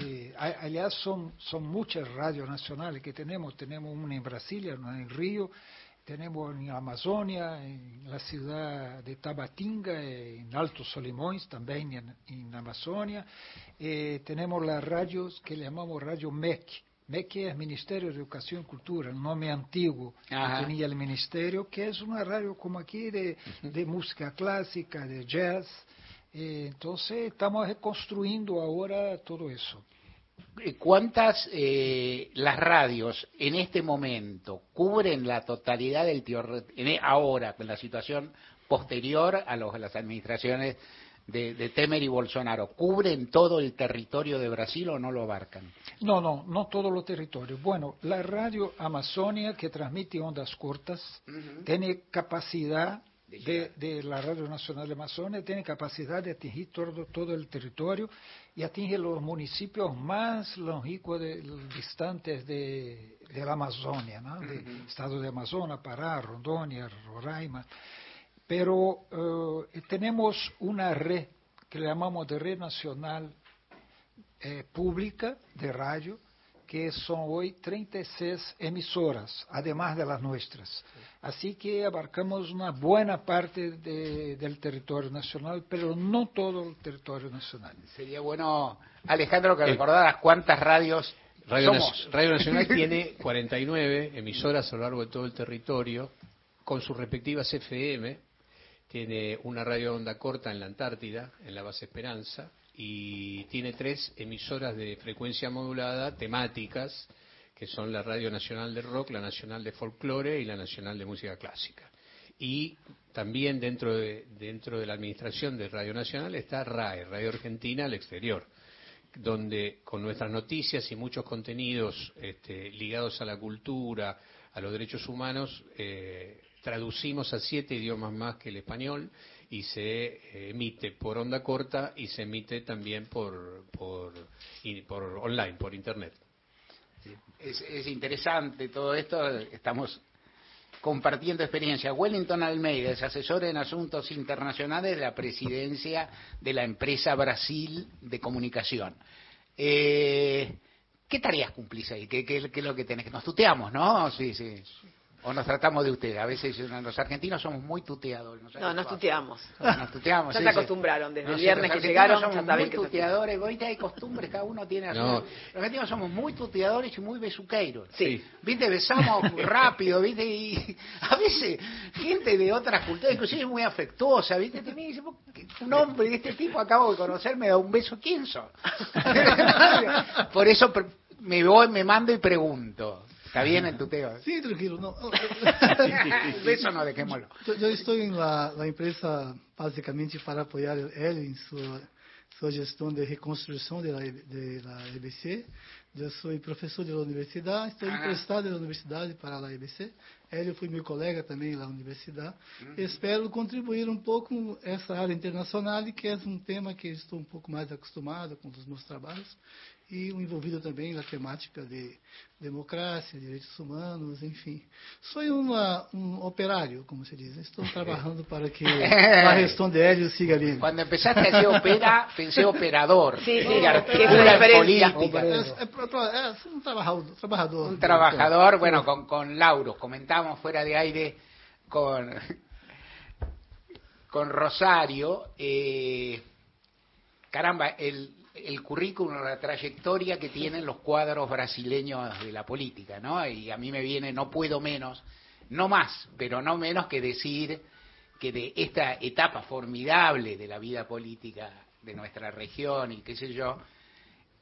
Eh, a- aliás, son, son muchas radios nacionales que tenemos. Tenemos una en Brasilia, una en Río. Tenemos en Amazonia, en la ciudad de Tabatinga, en Alto Solimões, también en, en Amazonia. Eh, tenemos las radios que llamamos Radio MEC. MEC es Ministerio de Educación y Cultura, el nombre antiguo Ajá. que tenía el ministerio, que es una radio como aquí de, de música clásica, de jazz. Eh, entonces estamos reconstruyendo ahora todo eso. ¿Cuántas eh, las radios en este momento cubren la totalidad del e- ahora con la situación posterior a, los, a las administraciones de, de Temer y Bolsonaro? ¿Cubren todo el territorio de Brasil o no lo abarcan? No, no, no todos los territorios. Bueno, la radio Amazonia, que transmite ondas cortas, tiene capacidad de, de la Radio Nacional de Amazonia, tiene capacidad de atingir todo, todo el territorio y atinge los municipios más longínquos, de, distantes de, de la Amazonia, ¿no? de estado de Amazonas, Pará, Rondônia, Roraima. Pero eh, tenemos una red que le llamamos de red nacional eh, pública de radio, que son hoy 36 emisoras, además de las nuestras. Así que abarcamos una buena parte de- del territorio nacional, pero no todo el territorio nacional. Sería bueno, Alejandro, que Eh, recordaras cuántas radios Radio, somos. Nac- Radio Nacional tiene 49 emisoras a lo largo de todo el territorio, con sus respectivas FM. Tiene una radio onda corta en la Antártida, en la base Esperanza, y tiene tres emisoras de frecuencia modulada temáticas, que son la Radio Nacional de Rock, la Nacional de Folclore y la Nacional de Música Clásica. Y también dentro de, dentro de la administración de Radio Nacional está RAE, Radio Argentina al Exterior donde con nuestras noticias y muchos contenidos este, ligados a la cultura, a los derechos humanos, eh, traducimos a siete idiomas más que el español y se eh, emite por onda corta y se emite también por, por, online, por internet. Es, es interesante todo esto, estamos compartiendo experiencia. Wellington Almeida es asesor en asuntos internacionales de la presidencia de la empresa Brasil de Comunicación. Eh, ¿Qué tareas cumplís ahí? ¿Qué, qué, qué es lo que tenés? Nos tuteamos, ¿no? Sí, sí. O nos tratamos de usted. A veces los argentinos somos muy tuteadores. ¿no? No, nos tuteamos. Nos tuteamos. Ya se acostumbraron desde el viernes que llegaron. somos ya saben muy que tuteadores, ahorita hay costumbres, cada uno tiene. No. Los argentinos somos muy tuteadores y muy besuqueiros. Sí. Viste, besamos rápido, viste, y a veces gente de otras culturas, inclusive muy afectuosa, viste, te dice, "¿Vos qué- un hombre de este tipo acabo de conocer, me da un beso, ¿quién sos? Por eso me voy, me mando y pregunto. ¿Está bien el tuteo? Sim, tranquilo. Não. El beso no, dejémoslo. Eu, eu estou em la, la empresa basicamente para apoiar ele em sua, sua gestão de reconstrução da de la EBC. Eu sou professor da universidade, estou Ah. emprestado da universidade para a EBC. Ele foi meu colega também na universidade. Espero contribuir um pouco com essa área internacional, que é um tema que estou um pouco mais acostumado com os meus trabalhos e envolvido também na temática de democracia, direitos humanos, enfim. Sou uma, um operário, como se diz. Estou trabalhando para que a gestão de Hélio siga bem. Cuando empezaste a decir opera, pensé operador. Sí, sí, es política. É, é um trabalhador. trabalhador Un trabajador, bueno, con, con Lauro, comentamos fuera de aire con, con Rosario, eh, caramba, el, el currículum, la trayectoria que tienen los cuadros brasileños de la política, ¿no? Y a mí me viene, no puedo menos, no más, pero no menos que decir que de esta etapa formidable de la vida política de nuestra región y qué sé yo,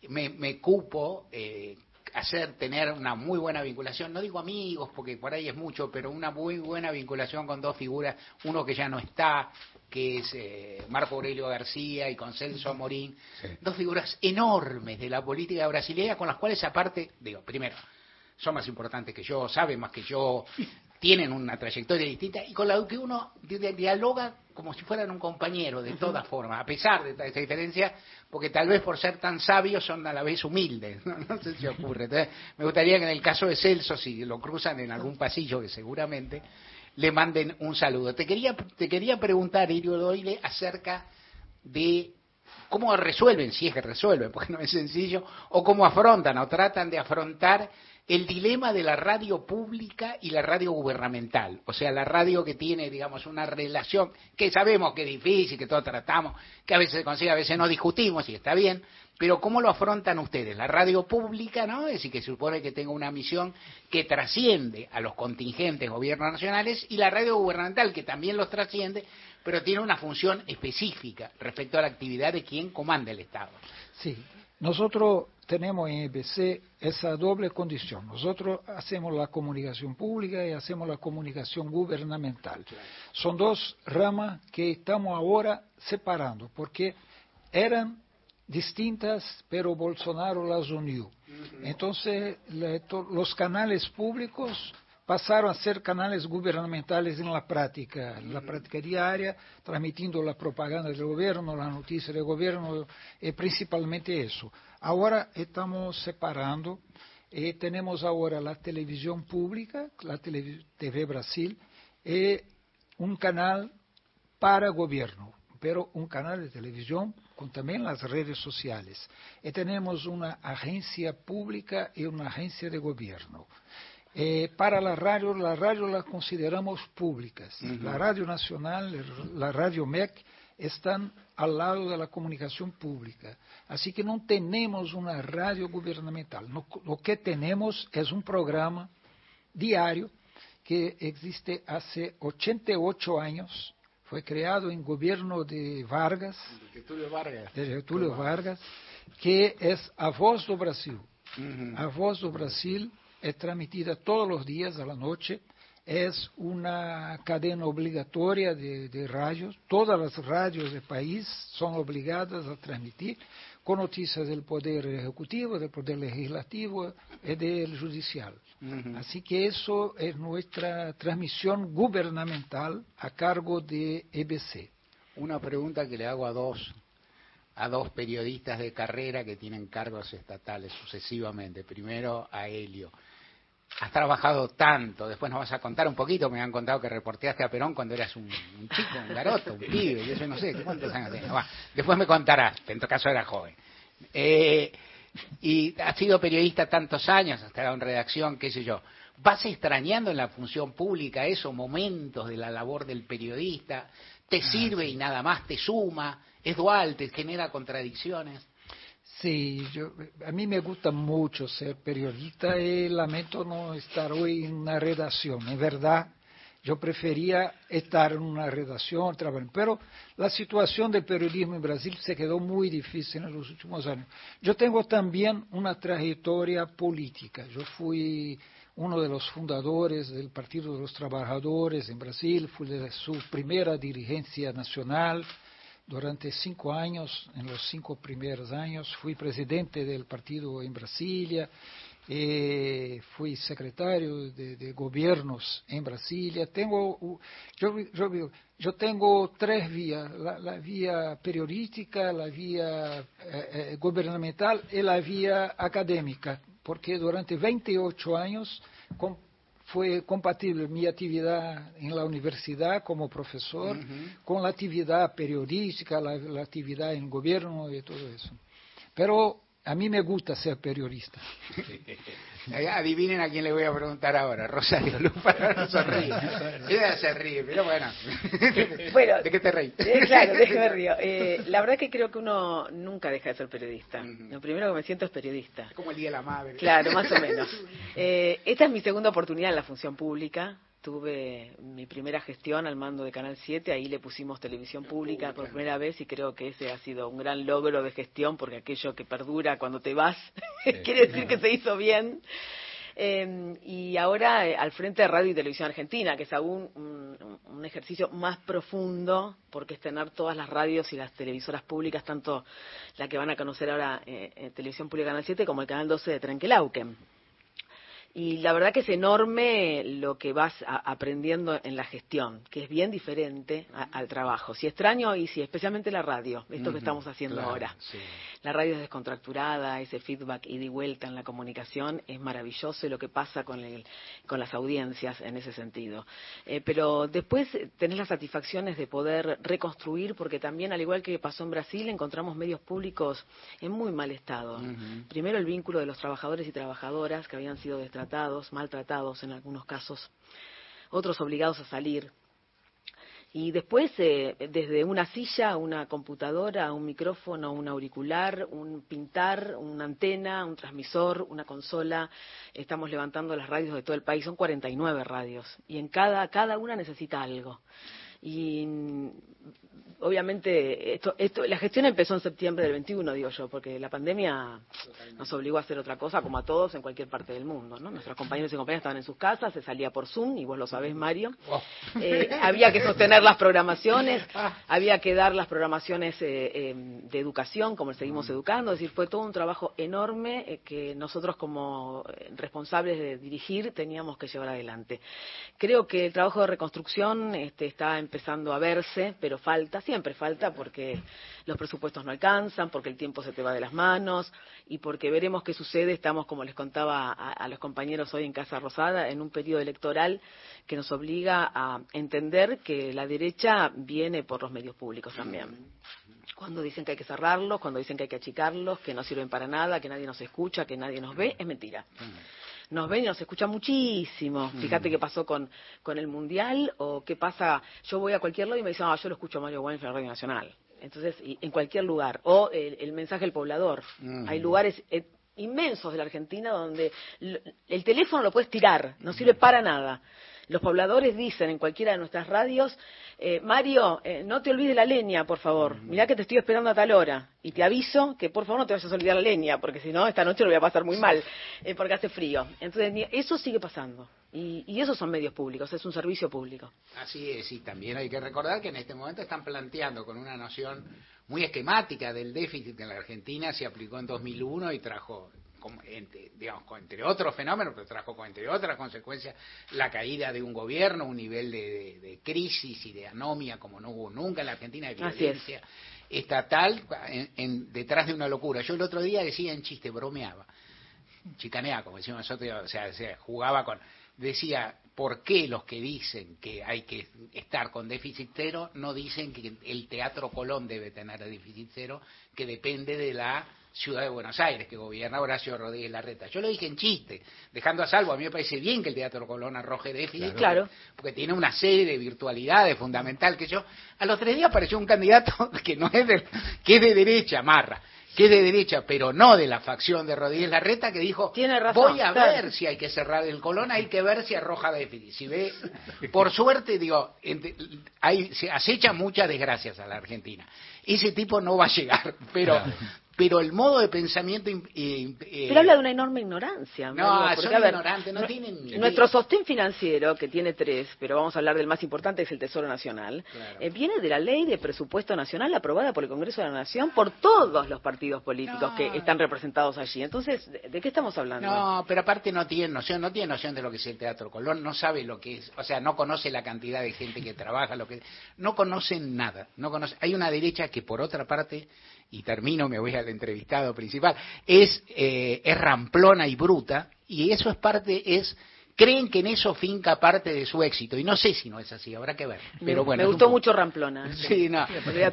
me, me cupo eh, hacer tener una muy buena vinculación, no digo amigos porque por ahí es mucho, pero una muy buena vinculación con dos figuras, uno que ya no está, que es eh, Marco Aurelio García y con Celso Amorín, dos figuras enormes de la política brasileña con las cuales aparte, digo, primero, son más importantes que yo, saben más que yo, tienen una trayectoria distinta y con la que uno di- di- dialoga como si fueran un compañero de todas formas, a pesar de esta esta diferencia, porque tal vez por ser tan sabios son a la vez humildes, no, No sé si ocurre. Entonces, me gustaría que en el caso de Celso, si lo cruzan en algún pasillo, que seguramente, le manden un saludo. Te quería, te quería preguntar, Irio Doyle, acerca de cómo resuelven, si es que resuelven, porque no es sencillo, o cómo afrontan o tratan de afrontar el dilema de la radio pública y la radio gubernamental. O sea, la radio que tiene, digamos, una relación que sabemos que es difícil, que todos tratamos, que a veces se consigue, a veces no discutimos y está bien, pero ¿cómo lo afrontan ustedes? La radio pública, ¿no? Es decir, que se supone que tenga una misión que trasciende a los contingentes gobiernos nacionales y la radio gubernamental, que también los trasciende, pero tiene una función específica respecto a la actividad de quien comanda el Estado. Sí, nosotros tenemos en EBC esa doble condición. Nosotros hacemos la comunicación pública y hacemos la comunicación gubernamental. Son dos ramas que estamos ahora separando, porque eran distintas, pero Bolsonaro las unió. Entonces, los canales públicos pasaron a ser canales gubernamentales en la práctica, en la práctica diaria, transmitiendo la propaganda del gobierno, la noticia del gobierno, eh, principalmente eso. Ahora estamos separando, eh, tenemos ahora la televisión pública, la TV Brasil, y un canal para gobierno, pero un canal de televisión con también las redes sociales. Y tenemos una agencia pública y una agencia de gobierno. Eh, para la radio, la radio la consideramos públicas. La Radio Nacional, la Radio MEC están al lado de la comunicación pública. Así que no tenemos una radio gubernamental. Lo que tenemos es un programa diario que existe hace 88 años. Fue creado en gobierno de Vargas, de Getúlio Vargas, que es A Voz do Brasil. A Voz do Brasil es transmitida todos los días a la noche. Es una cadena obligatoria de, de radios. Todas las radios del país son obligadas a transmitir con noticias del Poder Ejecutivo, del Poder Legislativo y del Judicial. Así que eso es nuestra transmisión gubernamental a cargo de EBC. Una pregunta que le hago a dos a dos periodistas de carrera que tienen cargos estatales sucesivamente. Primero a Helio. Has trabajado tanto, después nos vas a contar un poquito, me han contado que reporteaste a Perón cuando eras un, un chico, un garoto, un pibe, y eso no sé, ¿cuántos años tienes? Va, después me contarás, en tu caso era joven. Eh, y has sido periodista tantos años, has estado en redacción, qué sé yo. ¿Vas extrañando en la función pública esos momentos de la labor del periodista? ¿Te sirve y nada más te suma? ¿Es dual? ¿Te genera contradicciones? Sí, yo, a mí me gusta mucho ser periodista y lamento no estar hoy en una redacción. En verdad, yo prefería estar en una redacción, trabajando. Pero la situación del periodismo en Brasil se quedó muy difícil en los últimos años. Yo tengo también una trayectoria política. Yo fui uno de los fundadores del Partido de los Trabajadores en Brasil, fui de su primera dirigencia nacional durante cinco años, en los cinco primeros años, fui presidente del partido en Brasilia, eh, fui secretario de, gobiernos en Brasilia. Tengo, yo, yo, yo tengo tres vías, la, vía periodística, la vía eh, eh, gubernamental y la vía académica, porque durante 28 años fue compatible mi actividad en la universidad como profesor uh -huh. con la actividad periodística, la, la, actividad en gobierno y todo eso. Pero a mí me gusta ser periodista. Adivinen a quién le voy a preguntar ahora. Rosario Lupa no se ríe. Ella se ríe, pero bueno. bueno ¿De qué te reí? Eh, claro, de qué me río. Eh, la verdad que creo que uno nunca deja de ser periodista. Uh -huh. Lo primero que me siento es periodista. Es como el Día de la Madre. Claro, más o menos. Eh, esta es mi segunda oportunidad en la función pública tuve mi primera gestión al mando de Canal 7, ahí le pusimos televisión pública por primera vez y creo que ese ha sido un gran logro de gestión porque aquello que perdura cuando te vas quiere decir que se hizo bien. Eh, y ahora eh, al frente de Radio y Televisión Argentina, que es aún un, un, ejercicio más profundo, porque es tener todas las radios y las televisoras públicas, tanto la que van a conocer ahora eh, Televisión Pública Canal 7 como el Canal 12 de Trenquelauquen y la verdad que es enorme lo que vas a, aprendiendo en la gestión, que es bien diferente a, al trabajo. Si extraño y si especialmente la radio, esto uh -huh, que estamos haciendo claro, ahora. Sí. La radio es descontracturada, ese feedback ida y vuelta en la comunicación es maravilloso y lo que pasa con, el, con las audiencias en ese sentido. Eh, pero después tenés las satisfacciones de poder reconstruir, porque también, al igual que pasó en Brasil, encontramos medios públicos en muy mal estado. Uh -huh. Primero el vínculo de los trabajadores y trabajadoras que habían sido destratados maltratados en algunos casos, otros obligados a salir. Y después, eh, desde una silla, una computadora, un micrófono, un auricular, un pintar, una antena, un transmisor, una consola, estamos levantando las radios de todo el país. Son 49 radios y en cada, cada una necesita algo. Y obviamente esto, esto, la gestión empezó en septiembre del 21, digo yo, porque la pandemia nos obligó a hacer otra cosa, como a todos en cualquier parte del mundo. ¿no? Nuestros compañeros y compañeras estaban en sus casas, se salía por Zoom, y vos lo sabés, Mario. Eh, había que sostener las programaciones, había que dar las programaciones eh, eh, de educación, como seguimos educando, es decir, fue todo un trabajo enorme eh, que nosotros como responsables de dirigir teníamos que llevar adelante. Creo que el trabajo de reconstrucción este, está empezando a verse, pero falta siempre falta porque los presupuestos no alcanzan, porque el tiempo se te va de las manos y porque veremos qué sucede. Estamos, como les contaba a, a los compañeros hoy en Casa Rosada, en un periodo electoral que nos obliga a entender que la derecha viene por los medios públicos también. Cuando dicen que hay que cerrarlos, cuando dicen que hay que achicarlos, que no sirven para nada, que nadie nos escucha, que nadie nos ve, es mentira nos ven y nos escucha muchísimo. Fíjate qué pasó con, con el Mundial o qué pasa, yo voy a cualquier lado y me dicen, ah, yo lo escucho a Mario Weinfeld en Radio Nacional. Entonces, y, en cualquier lugar. O el, el mensaje del poblador. Mm. Hay lugares eh, inmensos de la Argentina donde el teléfono lo puedes tirar, no sirve para nada. Los pobladores dicen en cualquiera de nuestras radios, eh, Mario, eh, no te olvides la leña, por favor. Mirá que te estoy esperando a tal hora. Y te aviso que por favor no te vayas a olvidar la leña, porque si no, esta noche lo voy a pasar muy mal, eh, porque hace frío. Entonces, eso sigue pasando. Y, y esos son medios públicos, es un servicio público. Así es, y también hay que recordar que en este momento están planteando con una noción muy esquemática del déficit que en la Argentina se aplicó en 2001 y trajo como, entre, digamos, con- entre otros fenómenos, pero trajo con- entre otras consecuencias la caída de un gobierno, un nivel de, de- de crisis y de anomia como no hubo nunca en la Argentina, de es. violencia estatal en- en- detrás de una locura. Yo el otro día decía en chiste, bromeaba, chicaneaba, como decimos nosotros, o sea, o sea, jugaba con, decía, ¿por qué los que dicen que hay que estar con déficit cero no dicen que el Teatro Colón debe tener déficit cero, que depende de la ciudad de Buenos Aires, que gobierna Horacio Rodríguez Larreta? Yo lo dije en chiste, dejando a salvo, a mí me parece bien que el Teatro Colón arroje déficit, Claro. porque, porque tiene una serie de virtualidades fundamental que yo, a los tres días apareció un candidato que no es de, que es de derecha, Marra, que es de derecha, pero no de la facción de Rodríguez Larreta, que dijo, razón, voy a claro. ver si hay que cerrar el Colón, hay que ver si arroja déficit. Si ve, por suerte, digo, hay, se acecha muchas desgracias a la Argentina. Ese tipo no va a llegar, pero, pero el modo de pensamiento... eh, eh, Pero habla de una enorme ignorancia. No, son ver, ignorantes, no tienen Nuestro sostén financiero, que tiene tres, pero vamos a hablar del más importante, es el Tesoro Nacional, Claro. eh, viene de la Ley de Presupuesto Nacional aprobada por el Congreso de la Nación por todos los partidos políticos que están representados allí. Entonces, ¿de, de qué estamos hablando? No, pero aparte no tiene noción, no tiene noción de lo que es el Teatro Colón, no sabe lo que es, o sea, no conoce la cantidad de gente que trabaja, lo que no conocen nada, no conoce. Hay una derecha que por otra parte y termino, me voy al entrevistado principal, es eh, es ramplona y bruta y eso es parte es creen que en eso finca parte de su éxito y no sé si no es así, habrá que ver. Me- Pero bueno, me un gustó punto. mucho Ramplona. Sí, no.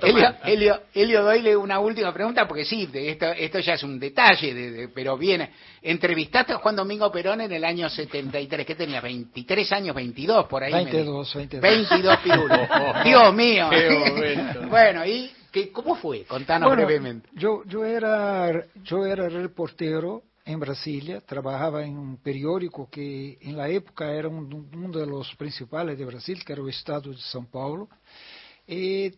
Elio. Elio, Elio, doyle una última pregunta porque sí, de esto, esto ya es un detalle, de- de- pero viene. Entrevistaste a Juan Domingo Perón en el año 73, ¿qué tenía? 23 años, 22 por ahí. me 22, dijo. 22. 22 pirulos. Dios mío. Qué bueno, ¿y qué, cómo fue? Contanos Bueno, brevemente. Yo, yo, era, yo era reportero en Brasilia, trabajaba en un periódico que en la época era un- uno de los principales de Brasil, que era o Estado de São Paulo. Y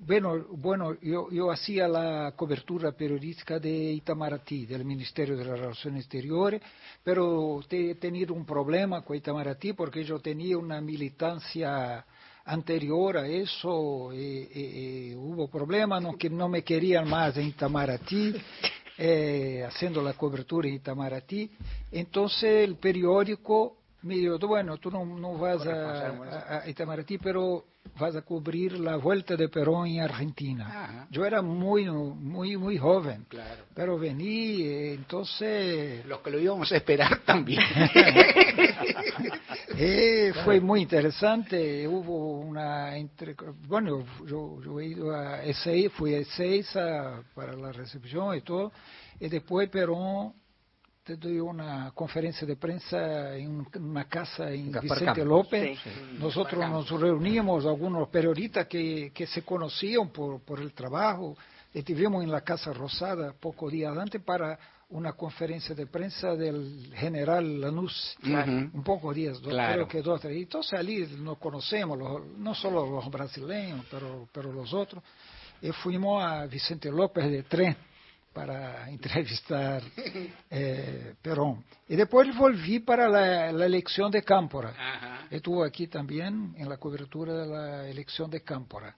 bueno, bueno yo, yo hacía la cobertura periodística de Itamaraty, del Ministerio de las Relaciones Exteriores, pero he tenido un problema con Itamaraty porque yo tenía una militancia anterior a eso, eh, eh, eh, hubo problemas, no, que no me querían más en Itamaraty, eh, haciendo la cobertura en Itamaraty. Entonces el periódico me dijo, bueno, tú no, no vas a, a- a Itamaraty, pero vas a cubrir la vuelta de Perón en Argentina. Yo era muy, muy, muy joven, Claro. pero vení, entonces... Los que lo íbamos a esperar también. Eh, fue muy interesante, hubo una entre, bueno, yo, yo he ido a E6, fui a E6 para la recepción y todo, y después Perón te dio una conferencia de prensa en un- una casa en Gaspar Vicente Campos. López. Sí. Nosotros nos reuníamos, algunos periodistas que, que se conocían por, por el trabajo, estuvimos en la Casa Rosada pocos días antes para una conferencia de prensa del general Lanús, Claro. un poco días, dos, Claro. creo que dos, tres. Entonces allí nos conocemos, los- no solo los brasileños, pero, pero los otros. Y fuimos a Vicente López de tren para entrevistar eh, Perón. Y después volví para la, la elección de Cámpora. Estuvo aquí también en la cobertura de la elección de Cámpora.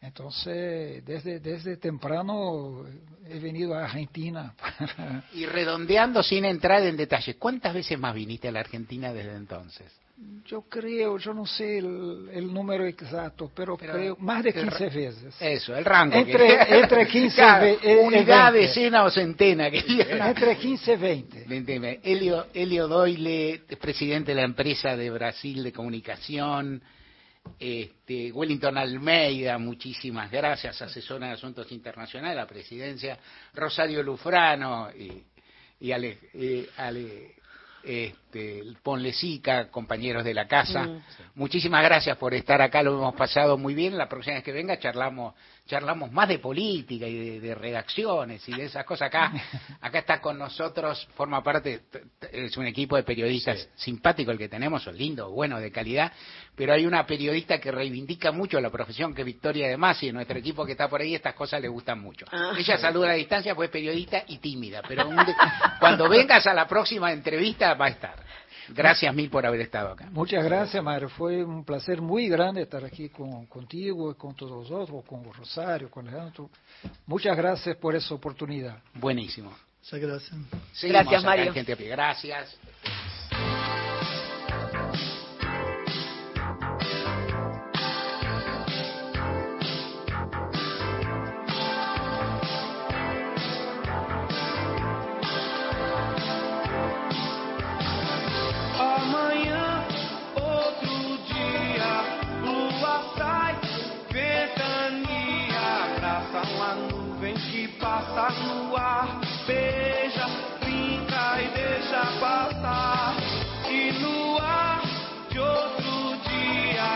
Entonces, desde, desde temprano he venido a Argentina. para- Y redondeando sin entrar en detalles, ¿cuántas veces más viniste a la Argentina desde entonces? Yo creo, yo no sé el, el número exacto, pero, creo más de el 15 ra- veces. Eso, el rango. Entre, que- entre 15 Claro, y eh, Unidad, 20. decena o centena. que. Entre 15 y 20. Entendeme. Elio, Elio Doyle, presidente de la empresa de Brasil de comunicación. Este, Wellington Almeida, muchísimas gracias, asesora de Asuntos Internacionales, la presidencia. Rosario Lufrano y, y Ale, eh, Ale- este, Ponlecica, compañeros de la casa. Mm. Muchísimas gracias por estar acá, lo hemos pasado muy bien. La próxima vez que venga charlamos charlamos más de política y de, de redacciones y de esas cosas. Acá acá está con nosotros, forma parte, es un equipo de periodistas simpático el que tenemos, son lindos, buenos, de calidad, pero hay una periodista que reivindica mucho la profesión que es Victoria de Masi, nuestro equipo que está por ahí, estas cosas le gustan mucho. Ah. Ella saluda a la distancia, pues es periodista y tímida, pero un de- cuando vengas a la próxima entrevista va a estar. Gracias mil por haber estado acá. Muchas gracias, Mario. Fue un placer muy grande estar aquí con, contigo y con todos los otros, con Rosario, con Alejandro. Muchas gracias por esa oportunidad. Buenísimo. Muchas gracias. Seguimos Gracias, Mario. Gente a Pie. Gracias. Passa no ar, beija, brinca e deixa passar. E no ar de outro dia,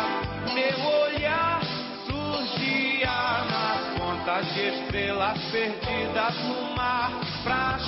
meu olhar surgia nas contas de estrelas perdidas no mar, pra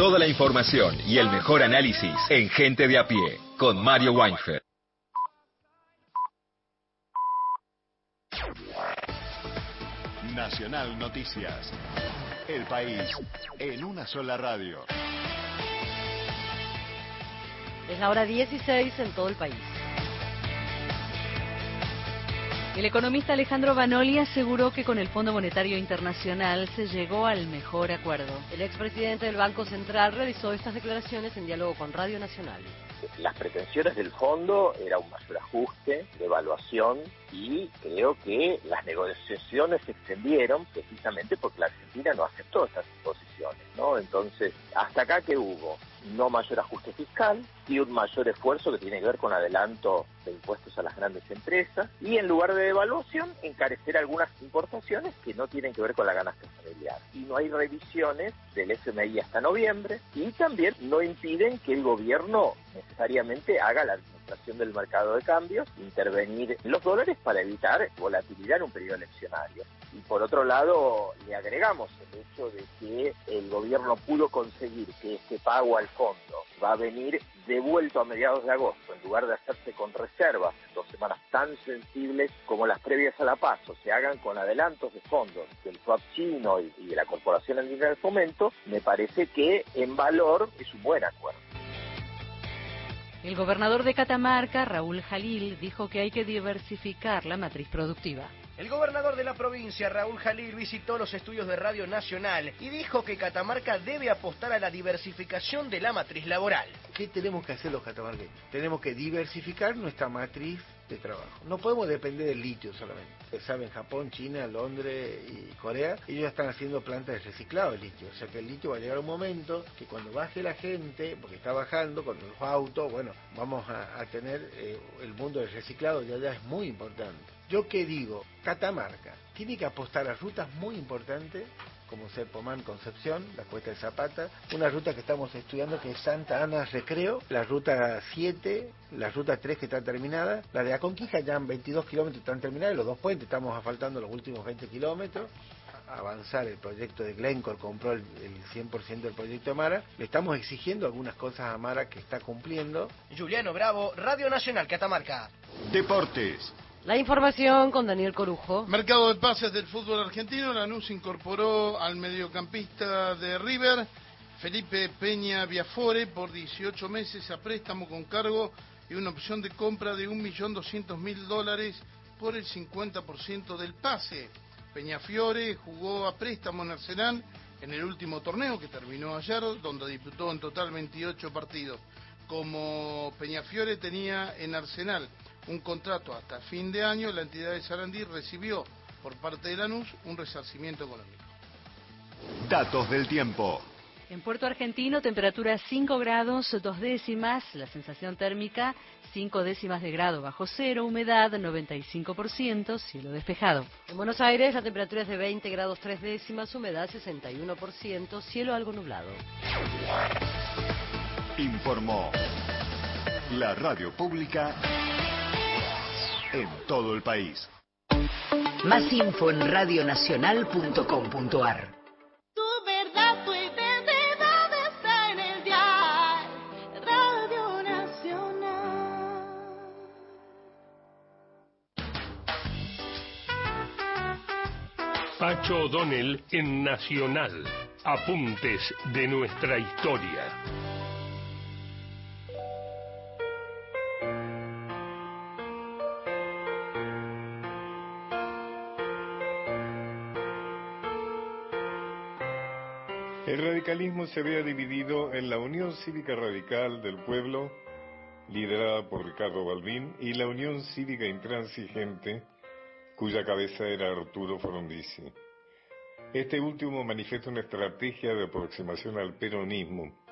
Toda la información y el mejor análisis en Gente de a pie con Mario Weinfeld. Nacional Noticias. El país en una sola radio. Es la hora 16 en todo el país. El economista Alejandro Banoli aseguró que con el Fondo Monetario Internacional se llegó al mejor acuerdo. El expresidente del Banco Central realizó estas declaraciones en diálogo con Radio Nacional. Las pretensiones del fondo era un mayor ajuste de evaluación y creo que las negociaciones se extendieron precisamente porque la Argentina no aceptó estas imposiciones, ¿no? Entonces, hasta acá que hubo no mayor ajuste fiscal y un mayor esfuerzo que tiene que ver con adelanto de impuestos a las grandes empresas y en lugar de devaluación encarecer algunas importaciones que no tienen que ver con la ganancia familiar. Y no hay revisiones del FMI hasta noviembre y también no impiden que el gobierno necesariamente haga la del mercado de cambios, intervenir en los dólares para evitar volatilidad en un periodo eleccionario. Y por otro lado, le agregamos el hecho de que el gobierno pudo conseguir que este pago al fondo va a venir devuelto a mediados de agosto, en lugar de hacerse con reservas dos semanas tan sensibles como las previas a la paso, se hagan con adelantos de fondos del swap chino y de la Corporación Andina del Fomento, me parece que en valor es un buen acuerdo. El gobernador de Catamarca, Raúl Jalil, dijo que hay que diversificar la matriz productiva. El gobernador de la provincia, Raúl Jalil, visitó los estudios de Radio Nacional y dijo que Catamarca debe apostar a la diversificación de la matriz laboral. ¿Qué tenemos que hacer los catamarqueños? Tenemos que diversificar nuestra matriz de trabajo. No podemos depender del litio solamente. Saben, Japón, China, Londres y Corea, ellos ya están haciendo plantas de reciclado de litio. O sea que el litio va a llegar un momento que cuando baje la gente, porque está bajando con los autos, bueno, vamos a, a tener eh, el mundo del reciclado ya, ya es muy importante. Yo qué digo, Catamarca tiene que apostar a rutas muy importantes como ser Pomán Concepción, la Cuesta de Zapata, una ruta que estamos estudiando que es Santa Ana Recreo, la ruta 7, la ruta 3 que está terminada, la de Aconquija ya en 22 kilómetros están terminadas, los dos puentes estamos asfaltando los últimos 20 kilómetros, avanzar el proyecto de Glencore, compró el, el 100% del proyecto de Mara, le estamos exigiendo algunas cosas a Mara que está cumpliendo. Juliano Bravo, Radio Nacional Catamarca. Deportes. La información con Daniel Corujo. Mercado de pases del fútbol argentino. Lanús incorporó al mediocampista de River, Felipe Peña Viafore, por 18 meses a préstamo con cargo y una opción de compra de 1.200.000 dólares por el 50% del pase. Peñafiore jugó a préstamo en Arsenal en el último torneo que terminó ayer, donde disputó en total 28 partidos. Como Peñafiore tenía en Arsenal un contrato hasta fin de año, la entidad de Sarandí recibió por parte de Lanús un resarcimiento económico. Datos del tiempo. En Puerto Argentino, temperatura 5 grados, dos décimas, la sensación térmica 5 décimas de grado bajo cero, humedad 95%, cielo despejado. En Buenos Aires, la temperatura es de 20 grados 3 décimas, humedad 61%, cielo algo nublado. Informó la radio pública en todo el país. Más info en radionacional.com.ar Tu verdad, tu identidad está en el dial Radio Nacional. Pacho O'Donnell en Nacional. Apuntes de nuestra historia. Se había dividido en la Unión Cívica Radical del Pueblo, liderada por Ricardo Balbín, y la Unión Cívica Intransigente, cuya cabeza era Arturo Frondizi. Este último manifiesta una estrategia de aproximación al peronismo,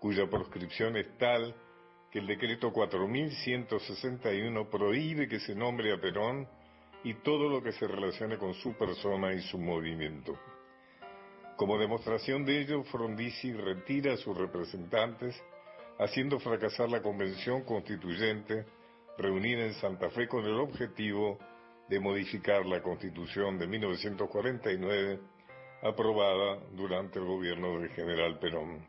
cuya proscripción es tal que el decreto 4161 prohíbe que se nombre a Perón y todo lo que se relacione con su persona y su movimiento. Como demostración de ello, Frondizi retira a sus representantes, haciendo fracasar la convención constituyente reunida en Santa Fe con el objetivo de modificar la constitución de 1949 aprobada durante el gobierno del general Perón.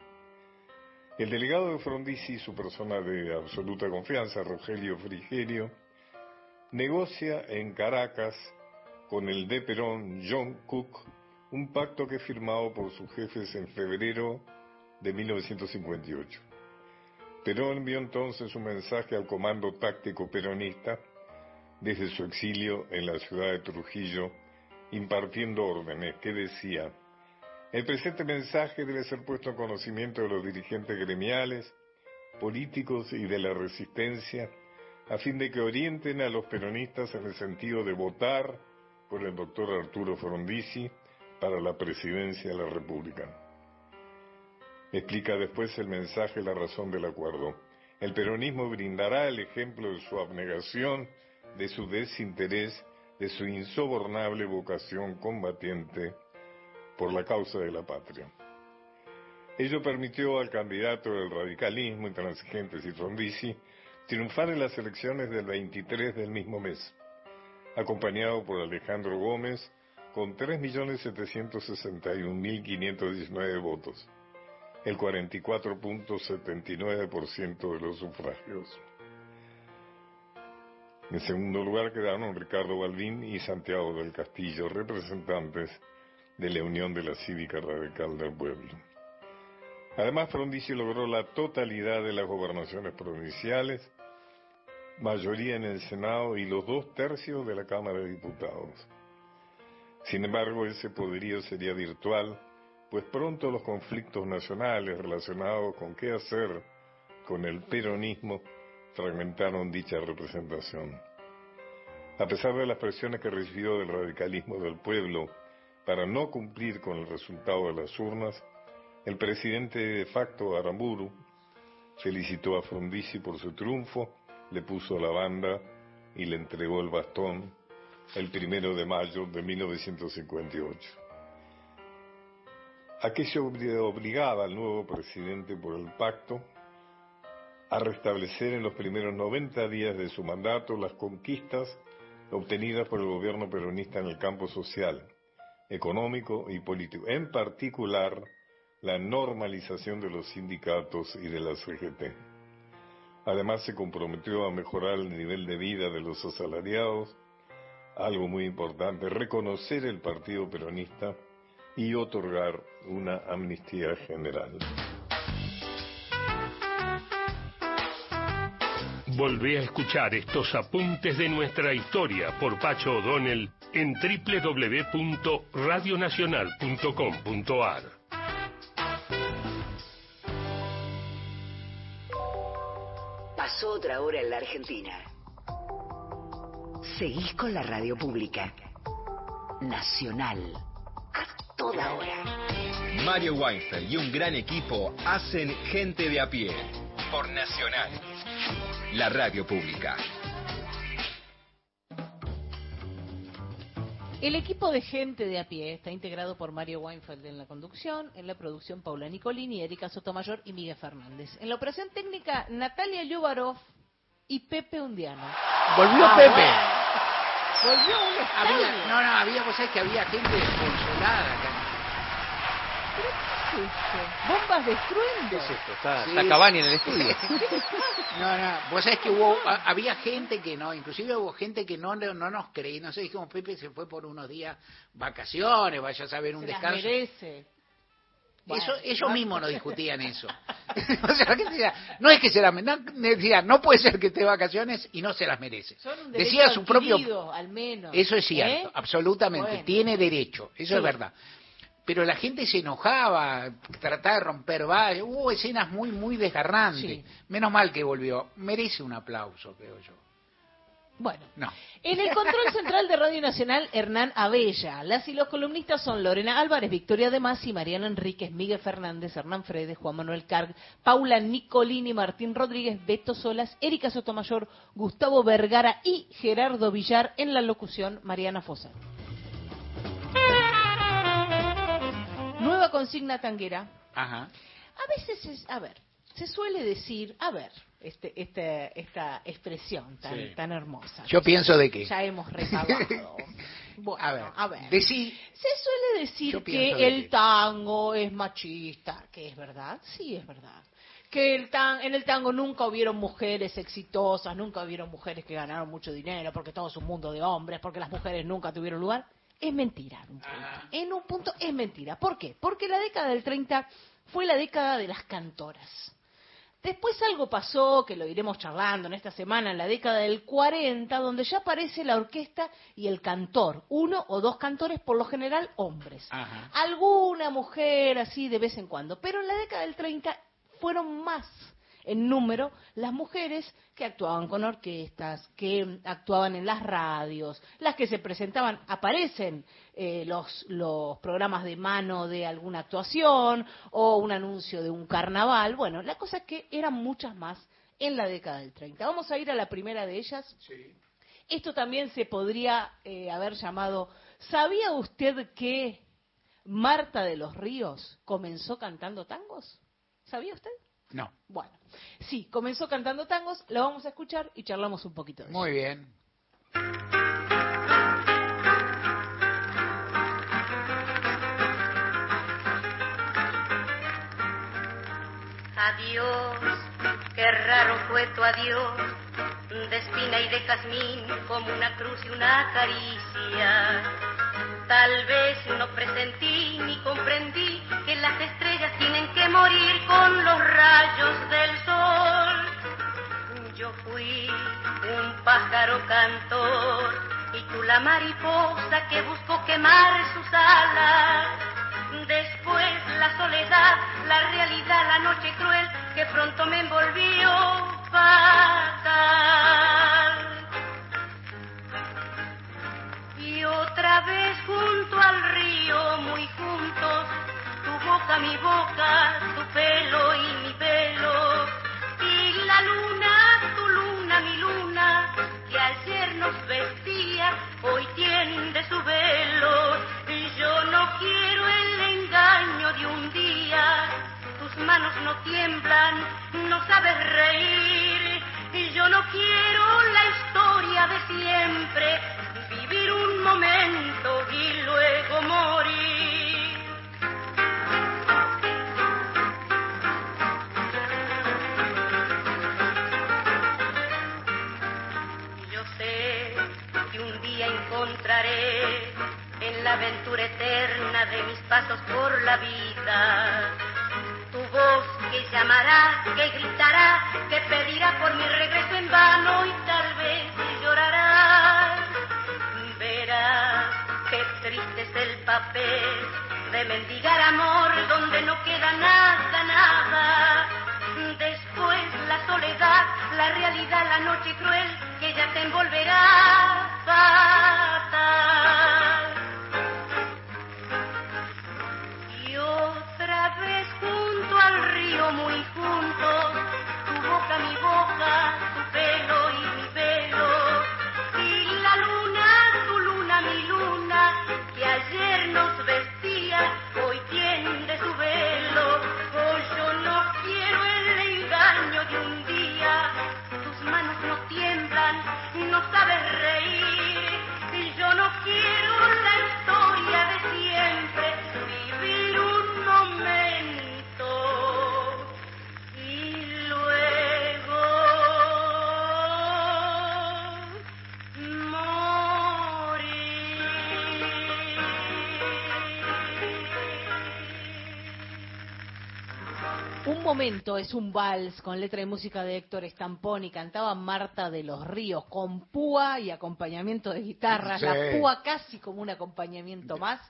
El delegado de Frondizi, su persona de absoluta confianza, Rogelio Frigerio, negocia en Caracas con el de Perón, John Cook, un pacto que firmado por sus jefes en febrero de 1958. Perón envió entonces un mensaje al comando táctico peronista desde su exilio en la ciudad de Trujillo, impartiendo órdenes que decía, el presente mensaje debe ser puesto en conocimiento de los dirigentes gremiales, políticos y de la resistencia, a fin de que orienten a los peronistas en el sentido de votar por el doctor Arturo Frondizi para la presidencia de la República. Explica después el mensaje la razón del acuerdo. El peronismo brindará el ejemplo de su abnegación, de su desinterés, de su insobornable vocación combatiente por la causa de la patria. Ello permitió al candidato del radicalismo, intransigentes y Frondizi, triunfar en las elecciones del 23 del mismo mes, acompañado por Alejandro Gómez con 3.761.519 votos, el 44.79% de los sufragios. En segundo lugar quedaron Ricardo Balbín y Santiago del Castillo, representantes de la Unión de la Cívica Radical del Pueblo. Además, Frondizi logró la totalidad de las gobernaciones provinciales, mayoría en el Senado y los dos tercios de la Cámara de Diputados. Sin embargo, ese poderío sería virtual, pues pronto los conflictos nacionales relacionados con qué hacer con el peronismo fragmentaron dicha representación. A pesar de las presiones que recibió del radicalismo del pueblo para no cumplir con el resultado de las urnas, el presidente de facto Aramburu felicitó a Frondizi por su triunfo, le puso la banda y le entregó el bastón el primero de mayo de 1958. Aquello obligaba al nuevo presidente por el pacto a restablecer en los primeros 90 días de su mandato las conquistas obtenidas por el gobierno peronista en el campo social, económico y político, en particular la normalización de los sindicatos y de la CGT. Además se comprometió a mejorar el nivel de vida de los asalariados, algo muy importante, reconocer el Partido Peronista y otorgar una amnistía general. Volvé a escuchar estos apuntes de nuestra historia por Pacho O'Donnell en www.radionacional.com.ar. Pasó otra hora en la Argentina. Seguís con la radio pública. Nacional. A toda hora. Mario Weinfeld y un gran equipo hacen Gente de a pie por Nacional, la radio pública. El equipo de gente de a pie está integrado por Mario Weinfeld en la conducción, en la producción Paula Nicolini, Erika Sotomayor y Miguel Fernández. En la operación técnica Natalia Yubarov y Pepe Undiano. Volvió Ah, Pepe. bueno. Volvió un estadio. Había, no, no, había, vos sabés que había gente desconsolada acá. ¿Pero qué es esto? Bombas de estruendo. ¿Qué es esto? Está, Sí. está Cavani en el estudio. No, no, vos sabés que hubo, ha- había gente que no, inclusive hubo gente que no, no, no nos creí, no sé, dijimos, Pepe se fue por unos días vacaciones, vaya a saber un Se las descanso. Eso, ellos mismos no discutían eso. o sea, que decía, no es que se las no, decía, no puede ser que esté de vacaciones y no se las merece. Son un Decía su propio al menos. Eso es cierto, ¿Eh? absolutamente, Bueno. tiene derecho, eso Sí. es verdad. Pero la gente se enojaba, trataba de romper vallas, hubo escenas muy, muy desgarrantes. Sí. Menos mal que volvió, merece un aplauso, creo yo. Bueno. No. En el control central de Radio Nacional, Hernán Abella. Las y los columnistas son Lorena Álvarez, Victoria De Masi, Mariano Enríquez, Miguel Fernández, Hernán Fredes, Juan Manuel Carg, Paula Nicolini, Martín Rodríguez, Beto Solas, Erika Sotomayor, Gustavo Vergara y Gerardo Villar en la locución Mariana Fosa. Nueva consigna tanguera. Ajá. A veces es, a ver, se suele decir, a ver, este, este, esta expresión tan, Sí. tan hermosa. Yo pienso de qué. Ya hemos recabado. Bueno, A ver, a ver. decí- Se suele decir que de el qué. tango es machista, que es verdad, sí es verdad. Que el tan, en el tango nunca hubieron mujeres exitosas, nunca hubieron mujeres que ganaron mucho dinero, porque todo es un mundo de hombres, porque las mujeres nunca tuvieron lugar. Es mentira. en un punto. En un punto es mentira. ¿Por qué? Porque la década del 30 fue la década de las cantoras. Después algo pasó, que lo iremos charlando en esta semana, en la década del 40, donde ya aparece la orquesta y el cantor, uno o dos cantores, por lo general hombres. Ajá. Alguna mujer así de vez en cuando, pero en la década del 30 fueron más en número las mujeres que actuaban con orquestas, que actuaban en las radios, las que se presentaban, aparecen eh, los, los programas de mano de alguna actuación o un anuncio de un carnaval. Bueno, la cosa es que eran muchas más en la década del 30. Vamos a ir a la primera de ellas. Esto también se podría eh, haber llamado, ¿sabía usted que Marta de los Ríos comenzó cantando tangos? ¿Sabía usted? No. Bueno, sí, comenzó cantando tangos, la vamos a escuchar y charlamos un poquito de eso. Muy bien. Adiós, qué raro fue tu adiós, de espina y de jazmín como una cruz y una caricia. Tal vez no presentí ni comprendí que las estrellas tienen que morir con los rayos del sol. Yo fui un pájaro cantor y tú la mariposa que buscó quemar sus alas. Después la soledad, la realidad, la noche cruel que pronto me envolvió fatal. Otra vez junto al río, muy juntos, tu boca, mi boca, tu pelo y mi pelo. Y la luna, tu luna, mi luna, que ayer nos vestía, hoy tiende su velo. Y yo no quiero el engaño de un día, tus manos no tiemblan, no sabes reír. Y yo no quiero la historia de siempre, vivir un momento y luego morir. Yo sé que un día encontraré en la aventura eterna de mis pasos por la vida tu voz que llamará, que gritará, que pedirá por mi regreso en vano y tal vez llorará. De mendigar amor donde no queda nada, nada. Después la soledad, la realidad, la noche cruel que ya te envolverá fatal. Y otra vez junto al río muy juntos, tu boca mi boca, momento es un vals con letra y música de Héctor Estampón y cantaba Marta de los Ríos con púa y acompañamiento de guitarras, Sí. la púa casi como un acompañamiento más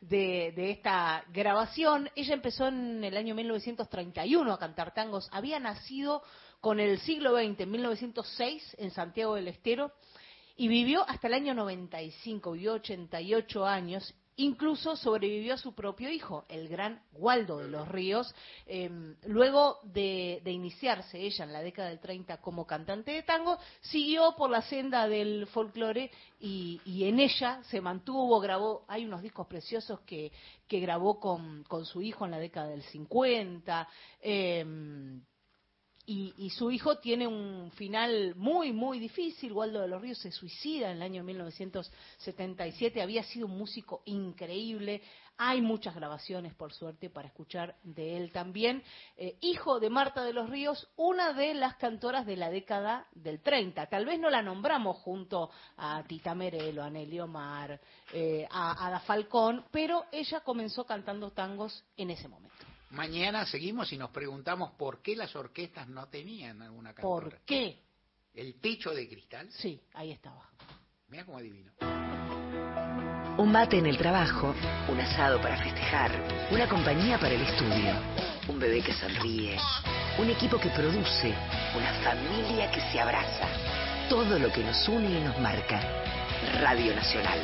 de, de esta grabación. Ella empezó en el año 1931 a cantar tangos, había nacido con el siglo XX, en 1906, en Santiago del Estero, y vivió hasta el año 95, vivió 88 años, incluso sobrevivió a su propio hijo, el gran Waldo de los Ríos, eh, luego de, iniciarse ella en la década del 30 como cantante de tango, siguió por la senda del folclore y, en ella se mantuvo, grabó, hay unos discos preciosos que, grabó con, con su hijo en la década del 50, eh, y, y su hijo tiene un final muy, muy difícil. Waldo de los Ríos se suicida en el año 1977. Había sido un músico increíble. Hay muchas grabaciones, por suerte, para escuchar de él también. Eh, hijo de Marta de los Ríos, una de las cantoras de la década del 30. Tal vez no la nombramos junto a Tita Merelo, a Nelly Omar, eh, a Ada Falcón, pero ella comenzó cantando tangos en ese momento. Mañana seguimos y nos preguntamos por qué las orquestas no tenían alguna cantora. ¿Por qué? ¿El techo de cristal? Sí, ahí estaba. Mira cómo adivino. Un mate en el trabajo, un asado para festejar, una compañía para el estudio, un bebé que sonríe, un equipo que produce, una familia que se abraza. Todo lo que nos une y nos marca. Radio Nacional.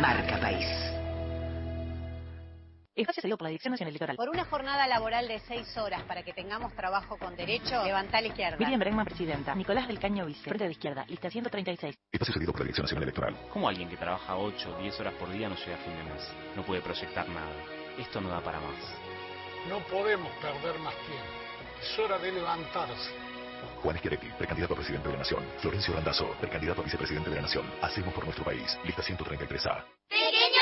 Marca País. Espacio cedido por la Dirección Nacional Electoral. Por una jornada laboral de seis horas para que tengamos trabajo con derecho, levanta a la izquierda. Miriam Bregman, presidenta. Nicolás del Caño, vice. Frente de izquierda. Lista 136. Espacio cedido por la Dirección Nacional Electoral. ¿Cómo alguien que trabaja 8 o 10 horas por día no llega a fin de mes? No puede proyectar nada. Esto no da para más. No podemos perder más tiempo. Es hora de levantarse. Juan Schiaretti, precandidato a presidente de la Nación. Florencio Randazzo, precandidato a vicepresidente de la Nación. Hacemos por nuestro país. Lista 133A. Pequeños grandes hábitos.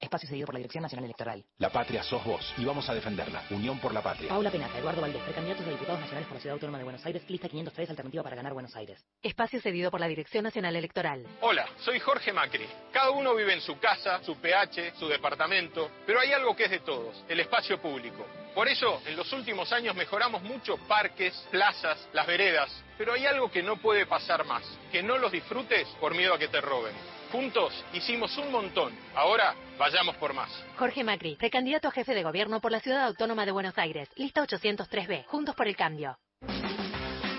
Espacio cedido por la Dirección Nacional Electoral. La patria sos vos y vamos a defenderla. Unión por la patria. Paula Penata, Eduardo Valdés, precandidatos a diputados nacionales por la Ciudad Autónoma de Buenos Aires, lista 503, alternativa para ganar Buenos Aires. Espacio cedido por la Dirección Nacional Electoral. Hola, soy Jorge Macri. Cada uno vive en su casa, su PH, su departamento, pero hay algo que es de todos, el espacio público. Por eso, en los últimos años mejoramos mucho parques, plazas, las veredas, pero hay algo que no puede pasar más, que no los disfrutes por miedo a que te roben. Juntos hicimos un montón, ahora vayamos por más. Jorge Macri, precandidato a jefe de gobierno por la Ciudad Autónoma de Buenos Aires, lista 803B, Juntos por el Cambio.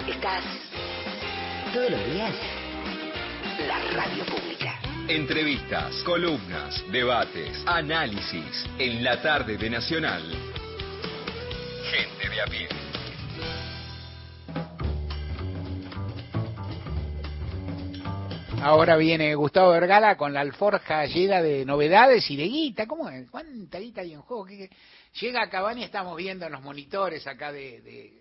Estás todos los días. La radio pública. Entrevistas, columnas, debates, análisis. En la tarde de Nacional. Gente de a Ahora viene Gustavo Vergala con la alforja llena de novedades y de guita. ¿Cómo es? ¿Cuánta guita hay en juego? ¿Qué- qué? Llega a Cabani, estamos viendo en los monitores acá de, de,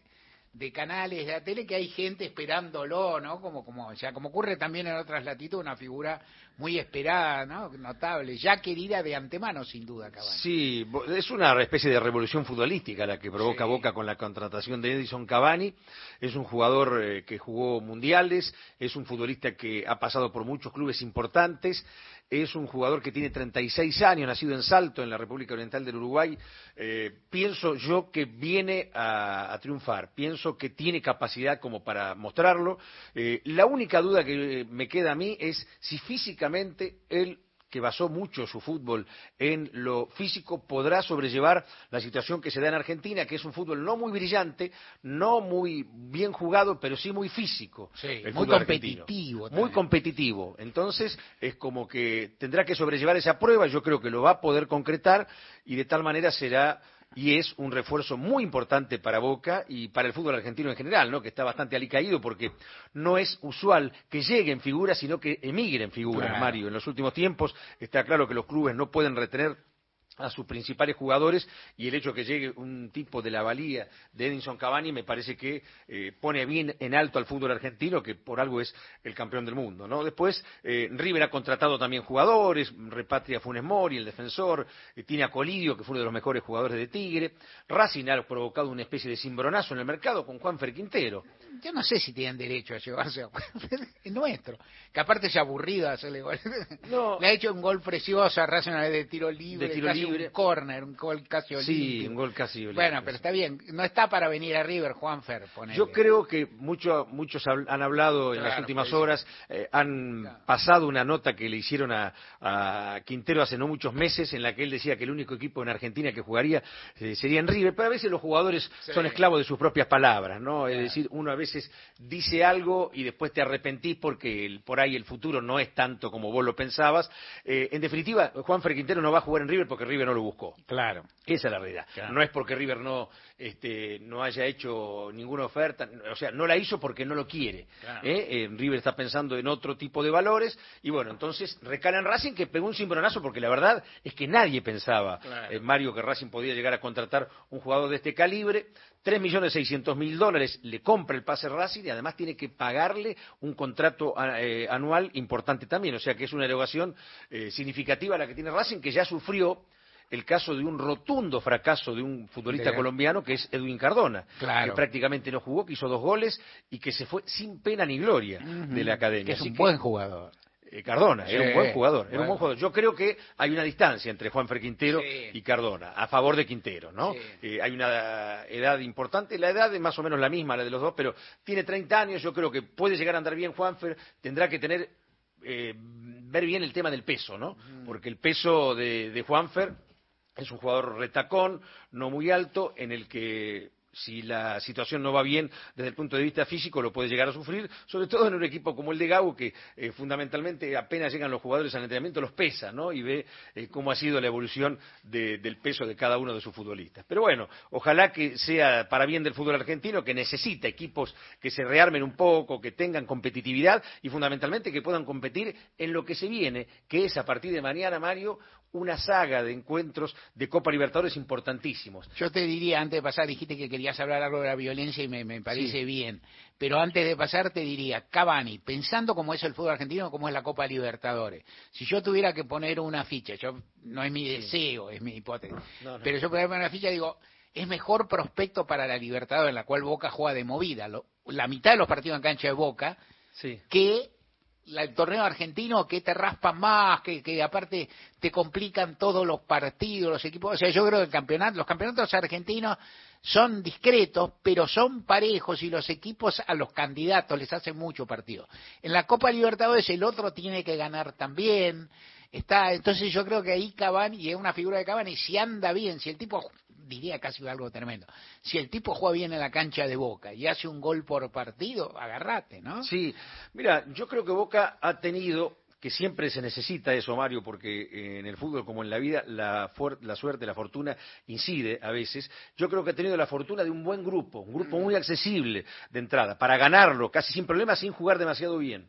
de canales de la tele que hay gente esperándolo, ¿no? Como, como, o sea, como ocurre también en otras latitudes, una figura muy esperada, ¿no? Notable, ya querida de antemano, sin duda, Cavani. Sí, es una especie de revolución futbolística la que provoca Boca con la contratación de Edison Cavani. Es un jugador eh, que jugó mundiales, es un futbolista que ha pasado por muchos clubes importantes, es un jugador que tiene 36 años, nacido en Salto, en la República Oriental del Uruguay. Eh, pienso yo que viene a, triunfar, pienso que tiene capacidad como para mostrarlo. Eh, la única duda que me queda a mí es si físicamente él que basó mucho su fútbol en lo físico, podrá sobrellevar la situación que se da en Argentina, que es un fútbol no muy brillante, no muy bien jugado, pero sí muy físico. el muy competitivo Muy competitivo. Entonces, es como que tendrá que sobrellevar esa prueba, yo creo que lo va a poder concretar y de tal manera será y es un refuerzo muy importante para Boca y para el fútbol argentino en general, ¿no? que está bastante alicaído porque no es usual que lleguen figuras, sino que emigren figuras, Claro. Mario. En los últimos tiempos está claro que los clubes no pueden retener a sus principales jugadores y el hecho que llegue un tipo de la valía de Edinson Cavani me parece que eh, pone bien en alto al fútbol argentino que por algo es el campeón del mundo no después eh, River ha contratado también jugadores repatria a Funes Mori el defensor eh, tiene a Colidio que fue uno de los mejores jugadores de Tigre Racing ha provocado una especie de cimbronazo en el mercado con Juanfer Quintero Yo no sé si tienen derecho a llevarse a es nuestro. Que aparte es aburrido hacerle gol. Le ha hecho un gol precioso a Racing una vez de tiro libre, De tiro libre. un córner, un gol casi sí olímpico. un gol casi Bueno, olímpico, pero está bien. No está para venir a River, Juanfer, ponele. Yo creo que mucho- muchos han hablado en las últimas horas, eh, han pasado una nota que le hicieron a, a Quintero hace no muchos meses en la que él decía que el único equipo en Argentina que jugaría eh, sería en River, pero a veces los jugadores Sí. son esclavos de sus propias palabras, ¿no? Es decir, uno a veces dice algo y después te arrepentís porque el- por ahí el futuro no es tanto como vos lo pensabas. Eh, en definitiva, Juan Quintero no va a jugar en River porque River no lo buscó. Claro. Esa es la realidad. Claro. No es porque River no, este, no haya hecho ninguna oferta, o sea, no la hizo porque no lo quiere. Claro. ¿eh? Eh, River está pensando en otro tipo de valores y bueno, entonces recala en Racing que pegó un cimbronazo porque la verdad es que nadie pensaba, Claro. eh, Mario, que Racing podía llegar a contratar un jugador de este calibre. Tres millones seiscientos mil dólares le compra el pase Racing y además tiene que pagarle un contrato a- eh, anual importante también. O sea que es una erogación eh, significativa la que tiene Racing, que ya sufrió el caso de un rotundo fracaso de un futbolista De- colombiano que es Edwin Cardona, Claro. que prácticamente no jugó, que hizo dos goles y que se fue sin pena ni gloria de la academia. Que es Así un buen jugador. eh, Cardona, era un buen jugador, era un buen jugador. Yo creo que hay una distancia entre Juan Quintero Sí. y Cardona, a favor de Quintero, ¿no? Sí. Eh, hay una edad importante, la edad es más o menos la misma, la de los dos, pero tiene 30 años, yo creo que puede llegar a andar bien Juanfer, tendrá que tener, eh, ver bien el tema del peso, ¿no? Porque el peso de, de Juanfer es un jugador retacón, no muy alto, en el que si la situación no va bien desde el punto de vista físico lo puede llegar a sufrir, sobre todo en un equipo como el de Gau, que eh, fundamentalmente apenas llegan los jugadores al entrenamiento los pesa, ¿no? Y ve eh, cómo ha sido la evolución de- del peso de cada uno de sus futbolistas. Pero bueno, ojalá que sea para bien del fútbol argentino, que necesita equipos que se rearmen un poco, que tengan competitividad y fundamentalmente que puedan competir en lo que se viene, que es a partir de mañana, Mario, una saga de encuentros de Copa Libertadores importantísimos. Yo te diría, antes de pasar, dijiste que querías hablar algo de la violencia y me, me parece Sí. bien. Pero antes de pasar, te diría, Cavani, pensando cómo es el fútbol argentino, cómo es la Copa Libertadores. Si yo tuviera que poner una ficha, yo no es mi deseo, es mi hipótesis. No, no. Pero yo podría poner una ficha, digo, es mejor prospecto para la Libertadores, en la cual Boca juega de movida. Lo- la mitad de los partidos en cancha de Boca, Sí. que el torneo argentino que te raspan más, que, que aparte te complican todos los partidos, los equipos. O sea, yo creo que el campeonato, los campeonatos argentinos son discretos, pero son parejos y los equipos a los candidatos les hacen mucho partido. En la Copa Libertadores el otro tiene que ganar también. Está, entonces yo creo que ahí Cavani, y es una figura de Cavani, si anda bien, si el tipo, diría casi algo tremendo, si el tipo juega bien en la cancha de Boca y hace un gol por partido, agarrate, ¿no? Sí, mira, yo creo que Boca ha tenido, que siempre se necesita eso, Mario, porque eh, en el fútbol como en la vida la, la suerte, la fortuna incide a veces. Yo creo que ha tenido la fortuna de un buen grupo, un grupo muy accesible de entrada, para ganarlo casi sin problemas, sin jugar demasiado bien.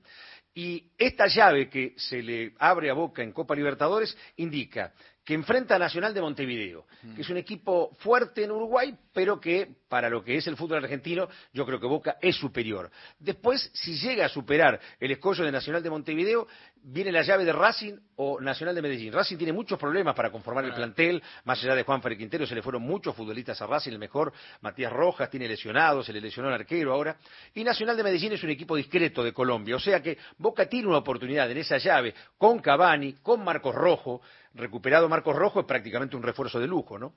Y esta llave que se le abre a Boca en Copa Libertadores indica que enfrenta a Nacional de Montevideo, que es un equipo fuerte en Uruguay, pero que para lo que es el fútbol argentino, yo creo que Boca es superior. Después, si llega a superar el escollo de Nacional de Montevideo, viene la llave de Racing o Nacional de Medellín. Racing tiene muchos problemas para conformar el plantel, más allá de Juan Fer Quintero, se le fueron muchos futbolistas a Racing, el mejor, Matías Rojas, tiene lesionados, se le lesionó el arquero ahora. Y Nacional de Medellín es un equipo discreto de Colombia, o sea que Boca tiene una oportunidad en esa llave con Cavani, con Marcos Rojo, recuperado Marcos Rojo es prácticamente un refuerzo de lujo, ¿no?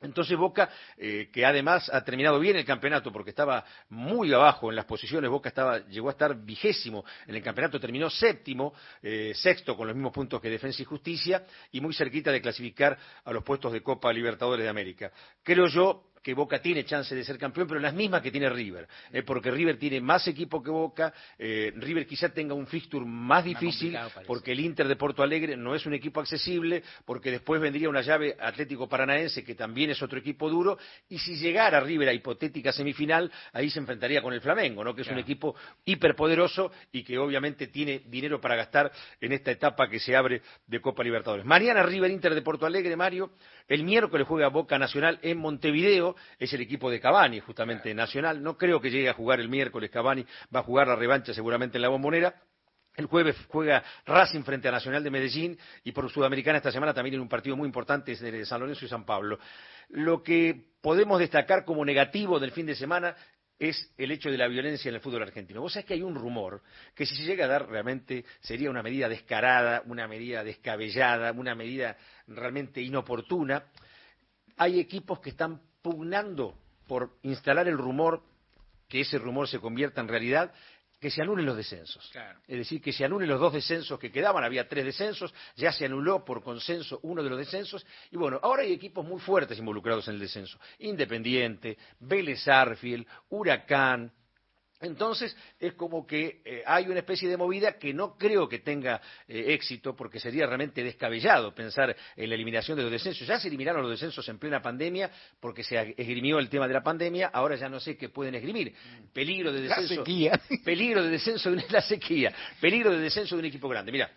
Entonces Boca, eh, que además ha terminado bien el campeonato porque estaba muy abajo en las posiciones, Boca estaba, llegó a estar vigésimo en el campeonato, terminó séptimo, eh, sexto con los mismos puntos que Defensa y Justicia y muy cerquita de clasificar a los puestos de Copa Libertadores de América. Creo yo que Boca tiene chance de ser campeón, pero las mismas que tiene River, eh, porque River tiene más equipo que Boca, eh, River quizá tenga un fixture más difícil, porque el Inter de Porto Alegre no es un equipo accesible, porque después vendría una llave Atlético Paranaense, que también es otro equipo duro, y si llegara River a hipotética semifinal, ahí se enfrentaría con el Flamengo, ¿no? que es un equipo hiperpoderoso y que obviamente tiene dinero para gastar en esta etapa que se abre de Copa Libertadores. Mañana River Inter de Porto Alegre, Mario, el miércoles juega Boca Nacional en Montevideo, es el equipo de Cavani, justamente Nacional. No creo que llegue a jugar el miércoles Cavani, va a jugar la revancha seguramente en la bombonera. El jueves juega Racing frente a Nacional de Medellín y por Sudamericana esta semana también en un partido muy importante es de San Lorenzo y San Pablo. Lo que podemos destacar como negativo del fin de semana es el hecho de la violencia en el fútbol argentino. Vos sabés que hay un rumor que si se llega a dar realmente sería una medida descarada, una medida descabellada, una medida realmente inoportuna. Hay equipos que están pugnando por instalar el rumor, que ese rumor se convierta en realidad, que se anulen los descensos. Es decir, que se anulen los dos descensos que quedaban, había tres descensos, ya se anuló por consenso uno de los descensos, y bueno, ahora hay equipos muy fuertes involucrados en el descenso. Independiente, Vélez Arfiel, Huracán, entonces es como que eh, hay una especie de movida que no creo que tenga eh, éxito porque sería realmente descabellado pensar en la eliminación de los descensos. Ya se eliminaron los descensos en plena pandemia porque se esgrimió el tema de la pandemia, ahora ya no sé qué pueden esgrimir. Peligro de descenso. La sequía. Peligro de descenso de la sequía. Peligro de descenso de un equipo grande. Mira,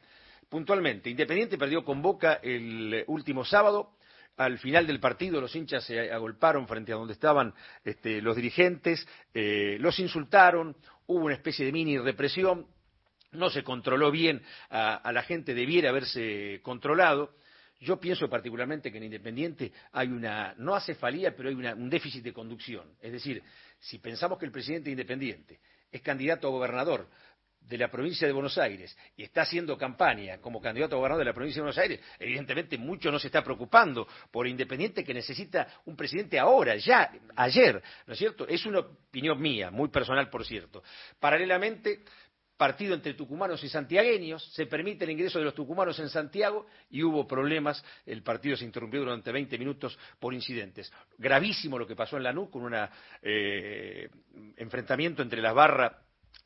puntualmente, Independiente perdió con Boca el último sábado al final del partido los hinchas se agolparon frente a donde estaban este, los dirigentes, eh, los insultaron, hubo una especie de mini represión, no se controló bien a, la gente, debiera haberse controlado. Yo pienso particularmente que en Independiente hay una, no acefalía, pero hay un déficit de conducción. Es decir, si pensamos que el presidente Independiente es candidato a gobernador, de la provincia de Buenos Aires y está haciendo campaña como candidato a gobernador de la provincia de Buenos Aires, evidentemente mucho no se está preocupando por Independiente que necesita un presidente ahora, ya, ayer, ¿no es cierto? Es una opinión mía, muy personal por cierto. Paralelamente, partido entre tucumanos y santiagueños, se permite el ingreso de los tucumanos en Santiago y hubo problemas, el partido se interrumpió durante 20 minutos por incidentes. Gravísimo lo que pasó en Lanús con un eh, enfrentamiento entre las barras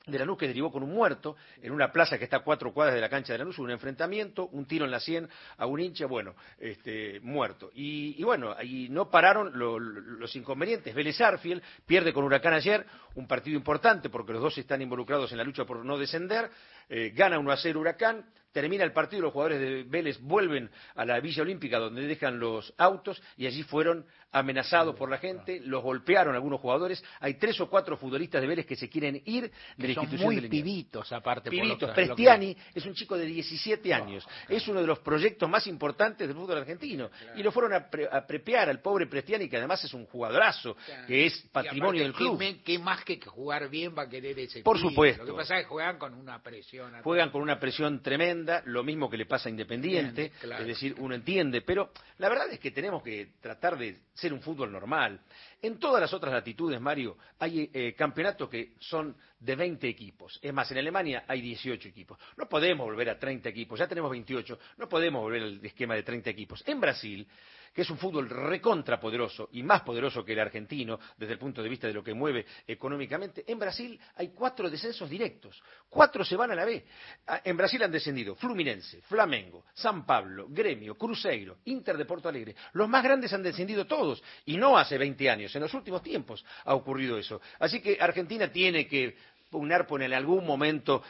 de Lanús que derivó con un muerto en una plaza que está a cuatro cuadras de la cancha de Lanús, un enfrentamiento, un tiro en la sien a un hincha, bueno, este, muerto. Y, bueno, ahí no pararon los inconvenientes. Vélez Arfiel pierde con Huracán ayer, un partido importante porque los dos están involucrados en la lucha por no descender, eh, gana 1 a 0 Huracán, termina el partido, los jugadores de Vélez vuelven a la Villa Olímpica donde dejan los autos y allí fueron amenazados por la gente, los golpearon algunos jugadores. Hay tres o cuatro futbolistas de Vélez que se quieren ir de la institución muy pibitos aparte. Pibitos. Prestiani es un chico de 17 años. Es uno de los proyectos más importantes del fútbol argentino. Y lo fueron a, prepear al pobre Prestiani, que además es un jugadorazo, que es patrimonio del club. ¿qué, más que jugar bien va a querer ese Por supuesto. Lo que pasa es que juegan con una presión. Juegan con una presión tremenda lo mismo que le pasa a Independiente, es decir, uno entiende, pero la verdad es que tenemos que tratar de ser un fútbol normal. En todas las otras latitudes, Mario, hay eh, campeonatos que son de 20 equipos. Es más, en Alemania hay 18 equipos. No podemos volver a 30 equipos, ya tenemos 28, no podemos volver al esquema de 30 equipos. En Brasil que es un fútbol recontrapoderoso y más poderoso que el argentino desde el punto de vista de lo que mueve económicamente, en Brasil hay cuatro descensos directos. Cuatro se van a la B. Ah, en Brasil han descendido Fluminense, Flamengo, San Pablo, Gremio, Cruzeiro, Inter de Porto Alegre. Los más grandes han descendido todos y no hace 20 años, en los últimos tiempos ha ocurrido eso. Así que Argentina tiene que pugnar por en algún momento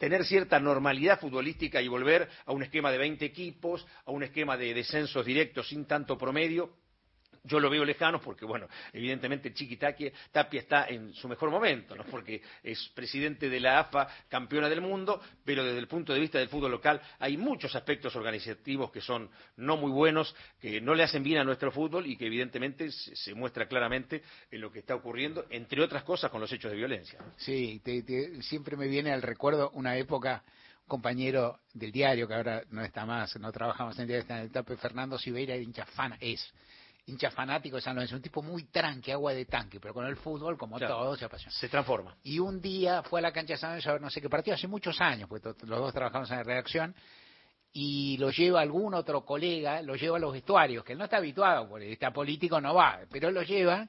tener cierta normalidad futbolística y volver a un esquema de 20 equipos, a un esquema de descensos directos sin tanto promedio. Yo lo veo lejano porque, bueno, evidentemente Chiqui Tapia, está en su mejor momento, ¿no? porque es presidente de la AFA, campeona del mundo, pero desde el punto de vista del fútbol local hay muchos aspectos organizativos que son no muy buenos, que no le hacen bien a nuestro fútbol y que evidentemente se, muestra claramente en lo que está ocurriendo, entre otras cosas con los hechos de violencia. Sí, te- siempre me viene al recuerdo una época, compañero del diario que ahora no está más, no trabajamos en el diario, está en el TAPE, Fernando Siveira, hincha fan, es hincha fanático de San Lorenzo, un tipo muy tranque, agua de tanque, pero con el fútbol, como Claro. todo, se apasiona. Se transforma. Y un día fue a la cancha de San Lorenzo a ver no sé qué partido, hace muchos años, porque los dos trabajamos en la redacción, y lo lleva algún otro colega, lo lleva a los vestuarios, que él no está habituado, porque está político no va, pero lo lleva,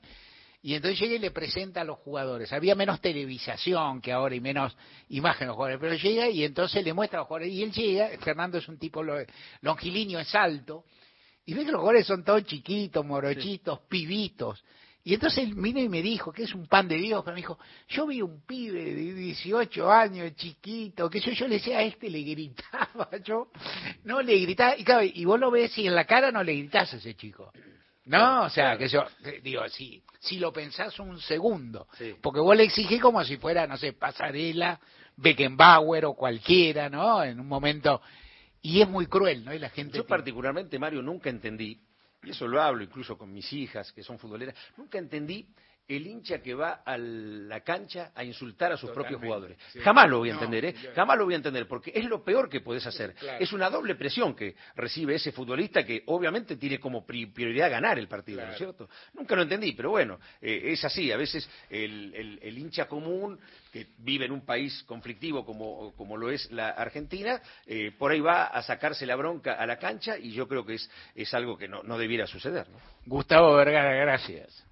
y entonces llega y le presenta a los jugadores. Había menos televisación que ahora y menos imagen de los jugadores, pero llega y entonces le muestra a los jugadores. Y él llega, Fernando es un tipo lo- longilíneo, es alto, y ve que los jugadores son todos chiquitos, morochitos, pibitos. Y entonces él vino y me dijo que es un pan de Dios, pero me dijo, yo vi un pibe de 18 años, chiquito, que yo, yo le decía a este, le gritaba, yo no le gritaba, y, claro, y vos lo ves y en la cara no le gritás a ese chico. No, o sea, que yo, digo, si, si lo pensás un segundo, porque vos le exigís como si fuera, no sé, Pasarela, Beckenbauer o cualquiera, ¿no? En un momento, y es muy cruel, ¿no? Y la gente... Yo particularmente, Mario, nunca entendí, y eso lo hablo incluso con mis hijas, que son futboleras, nunca entendí el hincha que va a la cancha a insultar a sus propios jugadores. sí. Jamás lo voy a No, entender, ¿eh? yo- Jamás lo voy a entender, porque es lo peor que puedes hacer. Claro. Es una doble presión que recibe ese futbolista que obviamente tiene como pri- prioridad ganar el partido, ¿no es cierto? Nunca lo entendí, pero bueno, eh, es así. A veces el, el- el hincha común que vive en un país conflictivo como, como lo es la Argentina, eh, por ahí va a sacarse la bronca a la cancha y yo creo que es, es algo que no, no debiera suceder. ¿no? Gustavo Vergara, gracias.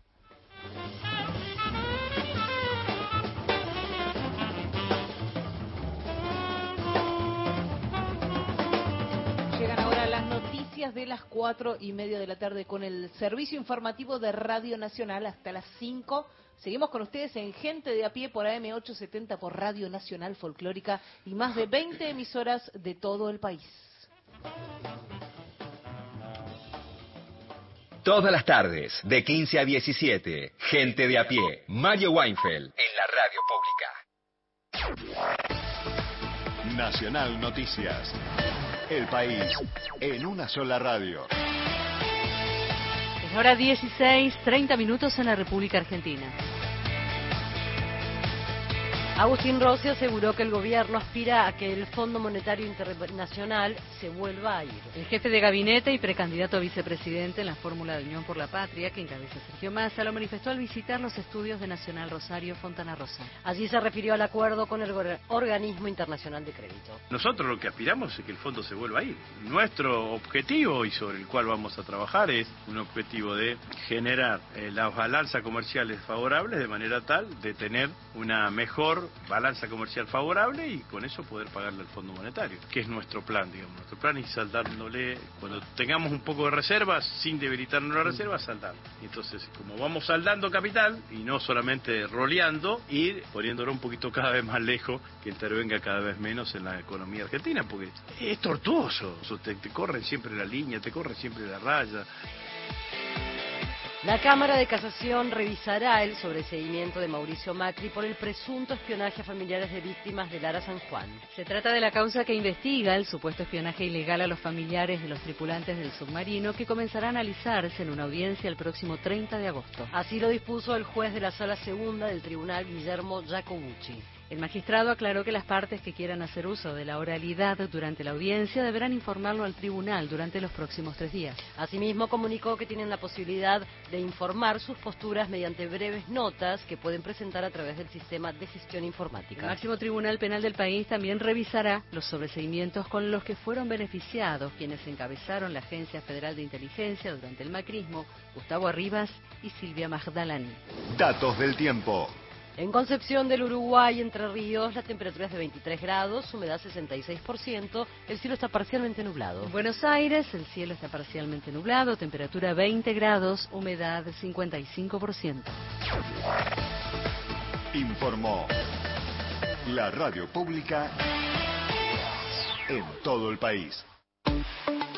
Llegan ahora las noticias de las cuatro y media de la tarde con el servicio informativo de Radio Nacional hasta las 5. Seguimos con ustedes en Gente de a pie por AM870 por Radio Nacional Folclórica y más de 20 emisoras de todo el país. Todas las tardes, de 15 a 17, gente de a pie. Mario Weinfeld, en la radio pública. Nacional Noticias. El país en una sola radio. Es hora 16, 30 minutos en la República Argentina. Agustín Rossi aseguró que el gobierno aspira a que el Fondo Monetario Internacional se vuelva a ir. El jefe de gabinete y precandidato a vicepresidente en la fórmula de Unión por la Patria, que encabeza Sergio Massa, lo manifestó al visitar los estudios de Nacional Rosario Fontana Rosa. Allí se refirió al acuerdo con el Organismo Internacional de Crédito. Nosotros lo que aspiramos es que el fondo se vuelva a ir. Nuestro objetivo y sobre el cual vamos a trabajar es un objetivo de generar eh, las balanzas comerciales favorables de manera tal de tener una mejor balanza comercial favorable y con eso poder pagarle al Fondo Monetario, que es nuestro plan, digamos. Nuestro plan es saldándole, cuando tengamos un poco de reservas, sin debilitarnos la reserva, saldar. Entonces, como vamos saldando capital y no solamente roleando, ir poniéndolo un poquito cada vez más lejos, que intervenga cada vez menos en la economía argentina, porque es tortuoso. Te, te corren siempre la línea, te corren siempre la raya. La Cámara de Casación revisará el sobreseimiento de Mauricio Macri por el presunto espionaje a familiares de víctimas de Lara San Juan. Se trata de la causa que investiga el supuesto espionaje ilegal a los familiares de los tripulantes del submarino que comenzará a analizarse en una audiencia el próximo 30 de agosto. Así lo dispuso el juez de la Sala Segunda del Tribunal Guillermo Jacobucci. El magistrado aclaró que las partes que quieran hacer uso de la oralidad durante la audiencia deberán informarlo al tribunal durante los próximos tres días. Asimismo, comunicó que tienen la posibilidad de informar sus posturas mediante breves notas que pueden presentar a través del sistema de gestión El informática. máximo tribunal penal del país también revisará los sobreseimientos con los que fueron beneficiados quienes encabezaron la Agencia Federal de Inteligencia durante el macrismo, Gustavo Arribas y Silvia Magdalani. Datos del tiempo. En Concepción del Uruguay, Entre Ríos, la temperatura es de 23 grados, humedad 66%, el cielo está parcialmente nublado. En Buenos Aires el cielo está parcialmente nublado, temperatura 20 grados, humedad 55%. Informó La radio pública en todo el país.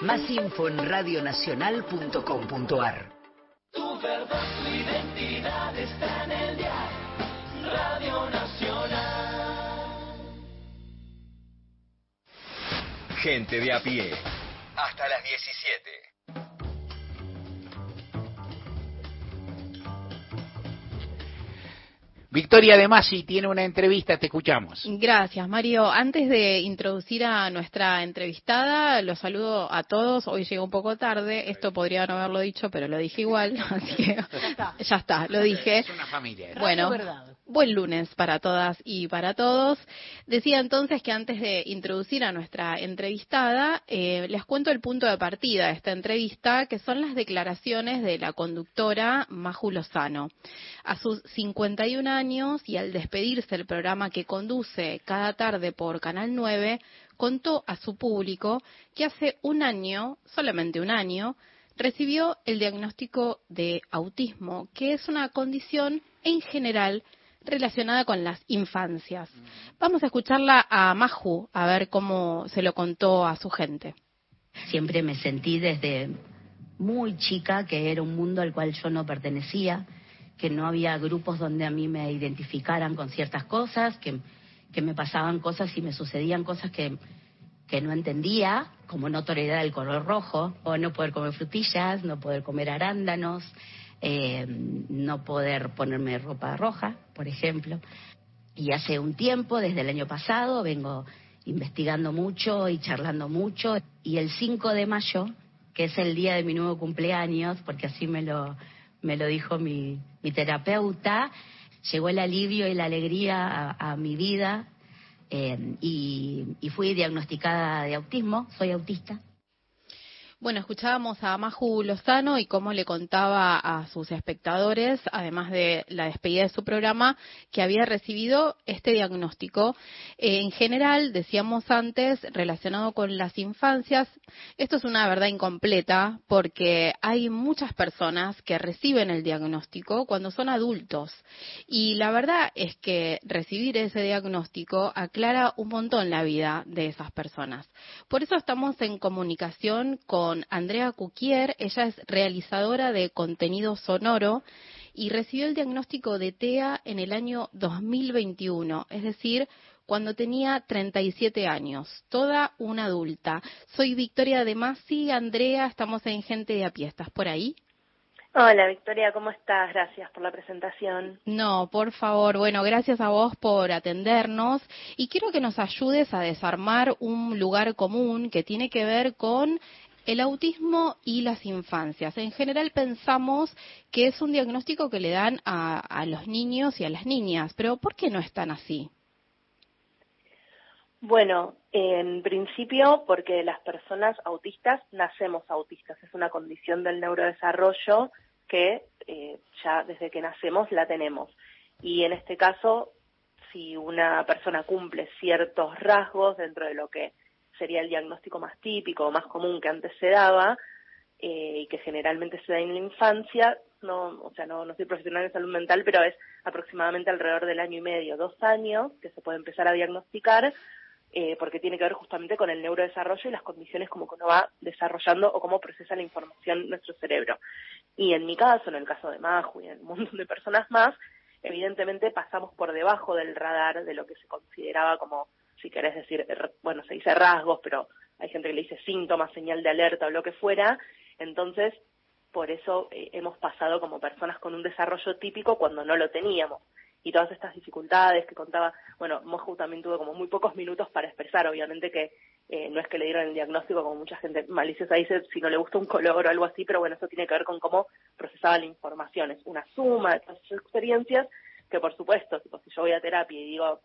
Más info en radionacional.com.ar. Tu verdad, tu identidad está. Radio Nacional. Gente de a pie. Hasta las 17. Victoria De Masi tiene una entrevista, te escuchamos. Gracias, Mario. Antes de introducir a nuestra entrevistada, los saludo a todos. Hoy llego un poco tarde, esto podría no haberlo dicho, pero lo dije igual, así que ya está, lo dije. Es una familia. Bueno, buen lunes para todas y para todos. Decía entonces que antes de introducir a nuestra entrevistada, eh, les cuento el punto de partida de esta entrevista, que son las declaraciones de la conductora Maju Lozano. A sus 51 años y al despedirse del programa que conduce cada tarde por Canal 9, contó a su público que hace un año, solamente un año, recibió el diagnóstico de autismo, que es una condición en general relacionada con las infancias. Vamos a escucharla a Maju, a ver cómo se lo contó a su gente. Siempre me sentí desde muy chica que era un mundo al cual yo no pertenecía, que no había grupos donde a mí me identificaran con ciertas cosas, que, que me pasaban cosas y me sucedían cosas que, que no entendía, como no tolerar el color rojo, o no poder comer frutillas, no poder comer arándanos, eh, no poder ponerme ropa roja, por ejemplo. Y hace un tiempo, desde el año pasado, vengo investigando mucho y charlando mucho. Y el 5 de mayo, que es el día de mi nuevo cumpleaños, porque así me lo, me lo dijo mi, mi terapeuta, llegó el alivio y la alegría a, mi vida eh, y, y fui diagnosticada de autismo, soy autista. Bueno, escuchábamos a Maju Lozano y cómo le contaba a sus espectadores, además de la despedida de su programa, que había recibido este diagnóstico. Eh, en general, decíamos antes, relacionado con las infancias, esto es una verdad incompleta porque hay muchas personas que reciben el diagnóstico cuando son adultos. Y la verdad es que recibir ese diagnóstico aclara un montón la vida de esas personas. Por eso estamos en comunicación con Andrea Cuquier. Ella es realizadora de contenido sonoro y recibió el diagnóstico de TEA en el año 2021, es decir, cuando tenía 37 años, toda una adulta. Soy Victoria de Masi, Andrea, estamos en Gente de a pie, ¿estás por ahí? Hola Victoria, ¿cómo estás? Gracias por la presentación. No, por favor, bueno, gracias a vos por atendernos y quiero que nos ayudes a desarmar un lugar común que tiene que ver con el autismo y las infancias. En general pensamos que es un diagnóstico que le dan a, los niños y a las niñas, pero ¿por qué no es tan así? Bueno, en principio porque las personas autistas nacemos autistas, es una condición del neurodesarrollo que eh, ya desde que nacemos la tenemos. Y en este caso, si una persona cumple ciertos rasgos dentro de lo que sería el diagnóstico más típico o más común que antes se daba eh, y que generalmente se da en la infancia. No, o sea, no, soy profesional en salud mental, pero es aproximadamente alrededor del año y medio, dos años, que se puede empezar a diagnosticar, eh, porque tiene que ver justamente con el neurodesarrollo y las condiciones como que uno va desarrollando o cómo procesa la información nuestro cerebro. Y en mi caso, en el caso de Maju y en un montón de personas más, evidentemente pasamos por debajo del radar de lo que se consideraba como si querés decir, bueno, se dice rasgos, pero hay gente que le dice síntomas, señal de alerta o lo que fuera, entonces por eso eh, hemos pasado como personas con un desarrollo típico cuando no lo teníamos. Y todas estas dificultades que contaba, bueno, Moju también tuvo como muy pocos minutos para expresar, obviamente que eh, no es que le dieron el diagnóstico como mucha gente maliciosa dice, si no le gusta un color o algo así, pero bueno, eso tiene que ver con cómo procesaba la información, es una suma de todas sus experiencias que por supuesto, si yo voy a terapia y digo,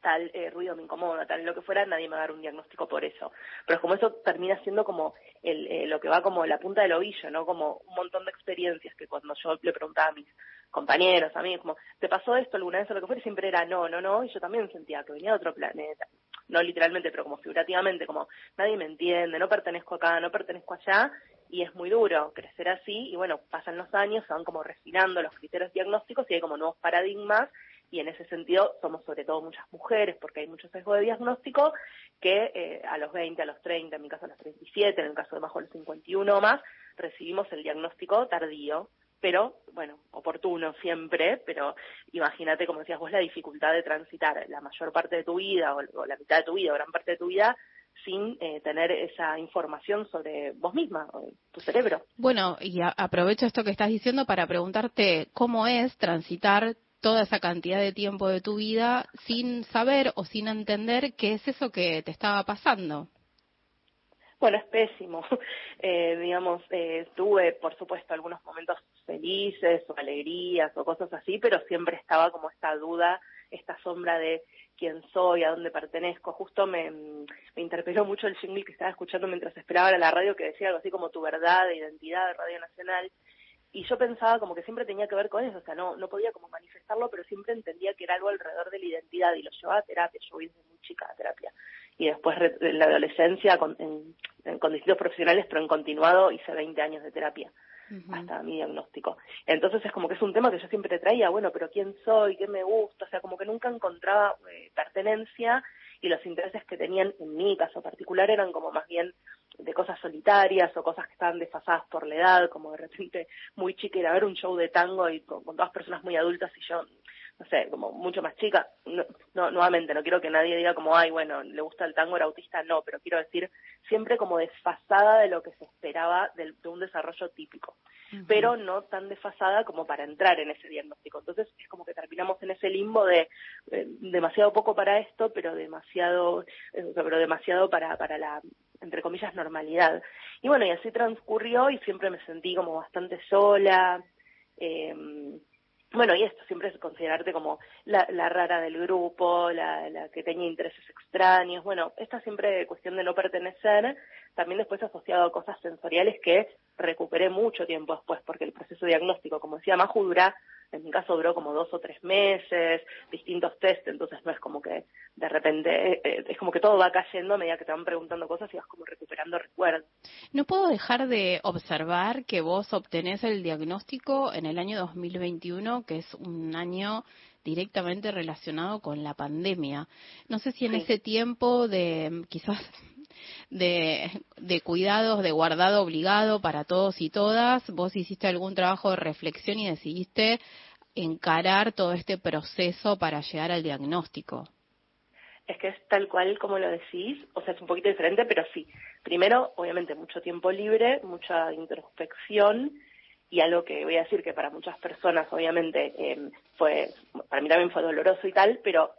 tal eh, ruido me incomoda, tal lo que fuera, nadie me va a dar un diagnóstico por eso. Pero como eso termina siendo como el, eh, lo que va como la punta del ovillo, ¿no? Como un montón de experiencias que cuando yo le preguntaba a mis compañeros, a mí, como, ¿te pasó esto alguna vez o lo que fuera? Siempre era no, no, no, y yo también sentía que venía de otro planeta. No literalmente, pero como figurativamente, como nadie me entiende, no pertenezco acá, no pertenezco allá, y es muy duro crecer así, y bueno, pasan los años, se van como refinando los criterios diagnósticos y hay como nuevos paradigmas y en ese sentido somos sobre todo muchas mujeres, porque hay mucho sesgo de diagnóstico, que eh, a los 20, a los 30, en mi caso a los 37, en el caso de Majo a los 51 o más, recibimos el diagnóstico tardío, pero bueno, oportuno siempre, pero imagínate, como decías vos, la dificultad de transitar la mayor parte de tu vida o, o la mitad de tu vida o gran parte de tu vida sin eh, tener esa información sobre vos misma, tu cerebro. Bueno, y aprovecho esto que estás diciendo para preguntarte cómo es transitar toda esa cantidad de tiempo de tu vida sin saber o sin entender qué es eso que te estaba pasando. Bueno, es pésimo. Eh, digamos, eh, tuve, por supuesto, algunos momentos felices o alegrías o cosas así, pero siempre estaba como esta duda, esta sombra de quién soy, a dónde pertenezco. Justo me, interpeló mucho el jingle que estaba escuchando mientras esperaba a la radio que decía algo así como tu verdad de identidad de Radio Nacional. Y yo pensaba como que siempre tenía que ver con eso, o sea, no, no podía como manifestarlo, pero siempre entendía que era algo alrededor de la identidad y lo llevaba a terapia. Yo voy desde muy chica a terapia. Y después en la adolescencia con, en, en- con distintos profesionales, pero en continuado hice 20 años de terapia hasta mi diagnóstico. Entonces es como que es un tema que yo siempre te traía, bueno, pero ¿quién soy? ¿Qué me gusta? O sea, como que nunca encontraba eh, pertenencia y los intereses que tenían en mi caso particular eran como más bien de cosas solitarias o cosas que estaban desfasadas por la edad, como de repente muy chica ir a ver un show de tango y con, con todas personas muy adultas y yo, no sé, como mucho más chica. No, no, nuevamente, no quiero que nadie diga como, ay, bueno, le gusta el tango, era autista, no, pero quiero decir siempre como desfasada de lo que se esperaba del- de un desarrollo típico pero no tan desfasada como para entrar en ese diagnóstico. Entonces es como que terminamos en ese limbo de eh, demasiado poco para esto, pero demasiado, eh, pero demasiado para, para la, entre comillas, normalidad. Y bueno, y así transcurrió y siempre me sentí como bastante sola. Eh, bueno, y esto, siempre es considerarte como la, la rara del grupo, la, la que tenía intereses extraños. Bueno, esta siempre cuestión de no pertenecer, también después asociado a cosas sensoriales que recuperé mucho tiempo después, porque el proceso diagnóstico, como decía Maju, dura, en mi caso duró como dos o tres meses, distintos test, entonces no es como que de repente, eh, eh, es como que todo va cayendo a medida que te van preguntando cosas y vas como recuperando recuerdos. No puedo dejar de observar que vos obtenés el diagnóstico en el año 2021, que es un año directamente relacionado con la pandemia. No sé si en Sí. ese tiempo de quizás de, cuidados, de guardado obligado para todos y todas, vos hiciste algún trabajo de reflexión y decidiste encarar todo este proceso para llegar al diagnóstico. Es que es tal cual como lo decís, o sea, es un poquito diferente, pero sí. Primero, obviamente, mucho tiempo libre, mucha introspección y algo que voy a decir que para muchas personas, obviamente, eh, fue, para mí también fue doloroso y tal, pero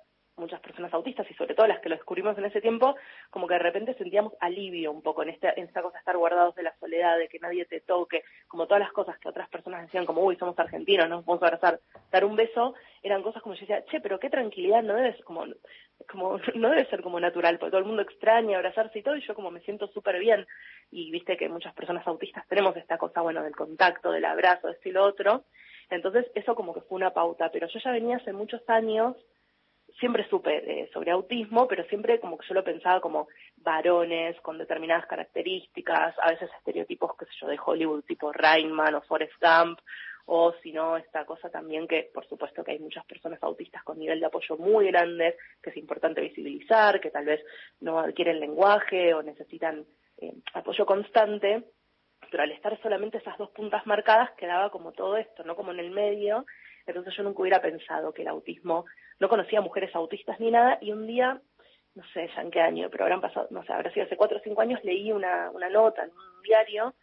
muchas personas autistas y sobre todo las que lo descubrimos en ese tiempo, como que de repente sentíamos alivio un poco en esta, en esta cosa de estar guardados de la soledad, de que nadie te toque, como todas las cosas que otras personas decían como, uy, somos argentinos, nos vamos a abrazar, dar un beso, eran cosas como yo decía, che, pero qué tranquilidad, no debe ser como, como, no debe ser como natural, porque todo el mundo extraña abrazarse y todo, y yo como me siento súper bien, y viste que muchas personas autistas tenemos esta cosa, bueno, del contacto, del abrazo, de esto y lo otro, entonces eso como que fue una pauta, pero yo ya venía hace muchos años siempre supe eh, sobre autismo, pero siempre como que yo lo pensaba como varones con determinadas características, a veces estereotipos, qué sé yo, de Hollywood, tipo Rainman o Forrest Gump, o si no, esta cosa también que, por supuesto, que hay muchas personas autistas con nivel de apoyo muy grande, que es importante visibilizar, que tal vez no adquieren lenguaje o necesitan eh, apoyo constante, pero al estar solamente esas dos puntas marcadas quedaba como todo esto, no como en el medio, entonces yo nunca hubiera pensado que el autismo, no conocía mujeres autistas ni nada, y un día, no sé ya en qué año, pero habrán pasado, no sé, habrá sido hace cuatro o cinco años, leí una, una nota en un diario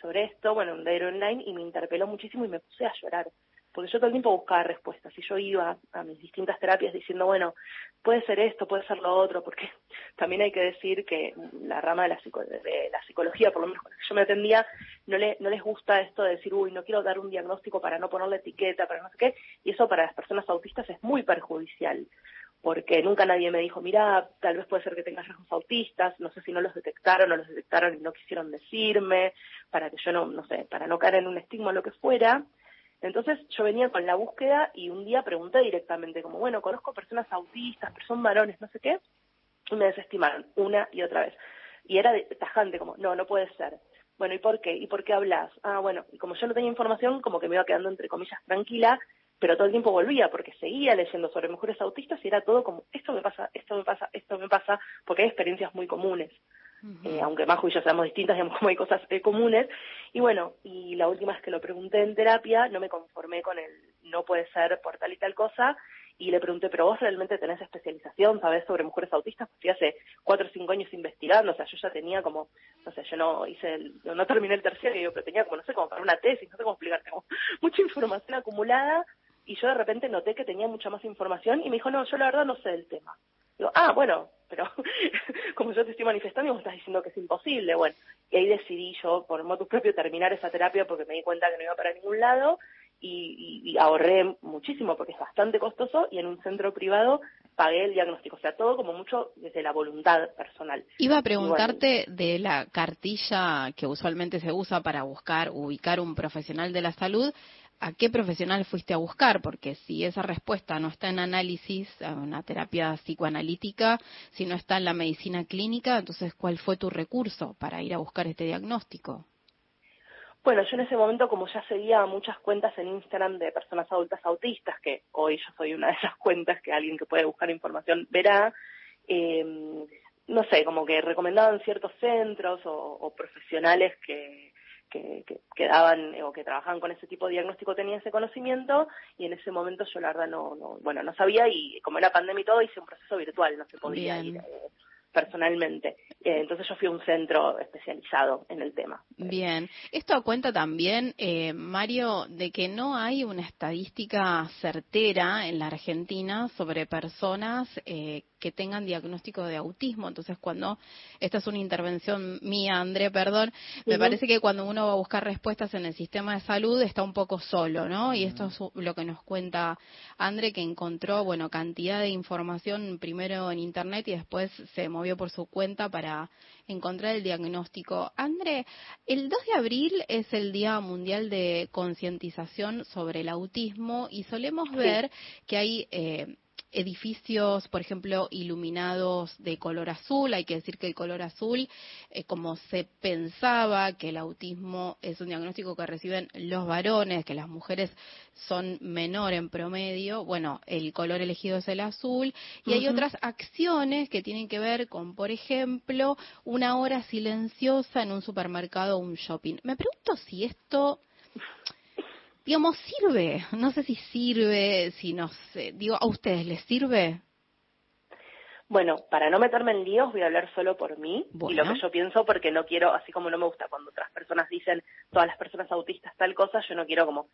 sobre esto, bueno, en un diario online, y me interpeló muchísimo y me puse a llorar, porque yo todo el tiempo buscaba respuestas, y yo iba a mis distintas terapias diciendo, bueno, puede ser esto, puede ser lo otro, porque también hay que decir que la rama de la, psico- de la psicología, por lo menos con la que yo me atendía, no, le, no les gusta esto de decir, uy, no quiero dar un diagnóstico para no ponerle etiqueta, para no sé qué, y eso para las personas autistas es muy perjudicial, porque nunca nadie me dijo, mira, tal vez puede ser que tengas rasgos autistas, no sé si no los detectaron o los detectaron y no quisieron decirme, para que yo no, no sé, para no caer en un estigma o lo que fuera. Entonces yo venía con la búsqueda y un día pregunté directamente, como, bueno, conozco personas autistas, pero son varones, no sé qué, y me desestimaron una y otra vez. Y era de- tajante, como, no, no puede ser. Bueno, ¿y por qué? ¿Y por qué hablas? Ah, bueno, y como yo no tenía información, como que me iba quedando entre comillas tranquila, pero todo el tiempo volvía porque seguía leyendo sobre mujeres autistas y era todo como, esto me pasa, esto me pasa, esto me pasa, porque hay experiencias muy comunes. Eh, aunque y yo seamos distintas, digamos, como hay cosas eh, comunes. Y bueno, y la última vez que lo pregunté en terapia, no me conformé con el no puede ser por tal y tal cosa, y le pregunté, pero vos realmente tenés especialización, sabés sobre mujeres autistas, pues hace cuatro o cinco años investigando, o sea, yo ya tenía como, no sé, yo no hice, el, no terminé el terciario, pero tenía como, no sé, como para una tesis, no sé cómo explicarte, mucha información acumulada, y yo de repente noté que tenía mucha más información, y me dijo, no, yo la verdad no sé del tema. Digo, ah, bueno, pero como yo te estoy manifestando y vos estás diciendo que es imposible, bueno, y ahí decidí yo, por modo propio, terminar esa terapia porque me di cuenta que no iba para ningún lado y, y, y ahorré muchísimo porque es bastante costoso y en un centro privado pagué el diagnóstico, o sea, todo como mucho desde la voluntad personal. Iba a preguntarte de la cartilla que usualmente se usa para buscar, ubicar un profesional de la salud, ¿a qué profesional fuiste a buscar? Porque si esa respuesta no está en análisis, en una terapia psicoanalítica, si no está en la medicina clínica, entonces ¿cuál fue tu recurso para ir a buscar este diagnóstico? Bueno, yo en ese momento, como ya seguía muchas cuentas en Instagram de personas adultas autistas, que hoy yo soy una de esas cuentas que alguien que puede buscar información verá, eh, no sé, como que recomendaban ciertos centros o, o profesionales que, que, que, que, daban o que trabajaban con ese tipo de diagnóstico tenían ese conocimiento y en ese momento yo la verdad no, no bueno, no sabía y como era pandemia y todo hice un proceso virtual, no se podía Bien. ir eh, personalmente. Eh, entonces yo fui a un centro especializado en el tema. Bien, esto cuenta también, eh, Mario, de que no hay una estadística certera en la Argentina sobre personas eh, que tengan diagnóstico de autismo. Entonces, cuando, esta es una intervención mía, André, perdón, me parece que cuando uno va a buscar respuestas en el sistema de salud está un poco solo, ¿no? Y esto es lo que nos cuenta André, que encontró, bueno, cantidad de información primero en Internet y después se movió por su cuenta para encontrar el diagnóstico. André, el 2 de abril es el Día Mundial de Concientización sobre el Autismo y solemos Sí. ver que hay eh, edificios, por ejemplo, iluminados de color azul. Hay que decir que el color azul, eh, como se pensaba que el autismo es un diagnóstico que reciben los varones, que las mujeres son menor en promedio, bueno, el color elegido es el azul. Y hay otras acciones que tienen que ver con, por ejemplo, una hora silenciosa en un supermercado o un shopping. Me pregunto si esto digamos, sirve. No sé si sirve, si no sé. Digo, ¿a ustedes les sirve? Bueno, para no meterme en líos, voy a hablar solo por mí y lo que yo pienso, porque no quiero, así como no me gusta cuando otras personas dicen todas las personas autistas tal cosa, yo no quiero como,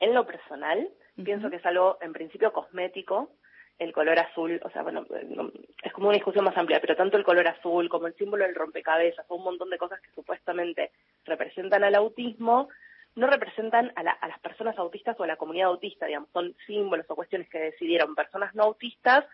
en lo personal, pienso que es algo en principio cosmético, el color azul, o sea, bueno, no- es como una discusión más amplia, pero tanto el color azul como el símbolo del rompecabezas, un montón de cosas que supuestamente representan al autismo, no representan a, la- a las personas autistas o a la comunidad autista, digamos, son símbolos o cuestiones que decidieron personas no autistas,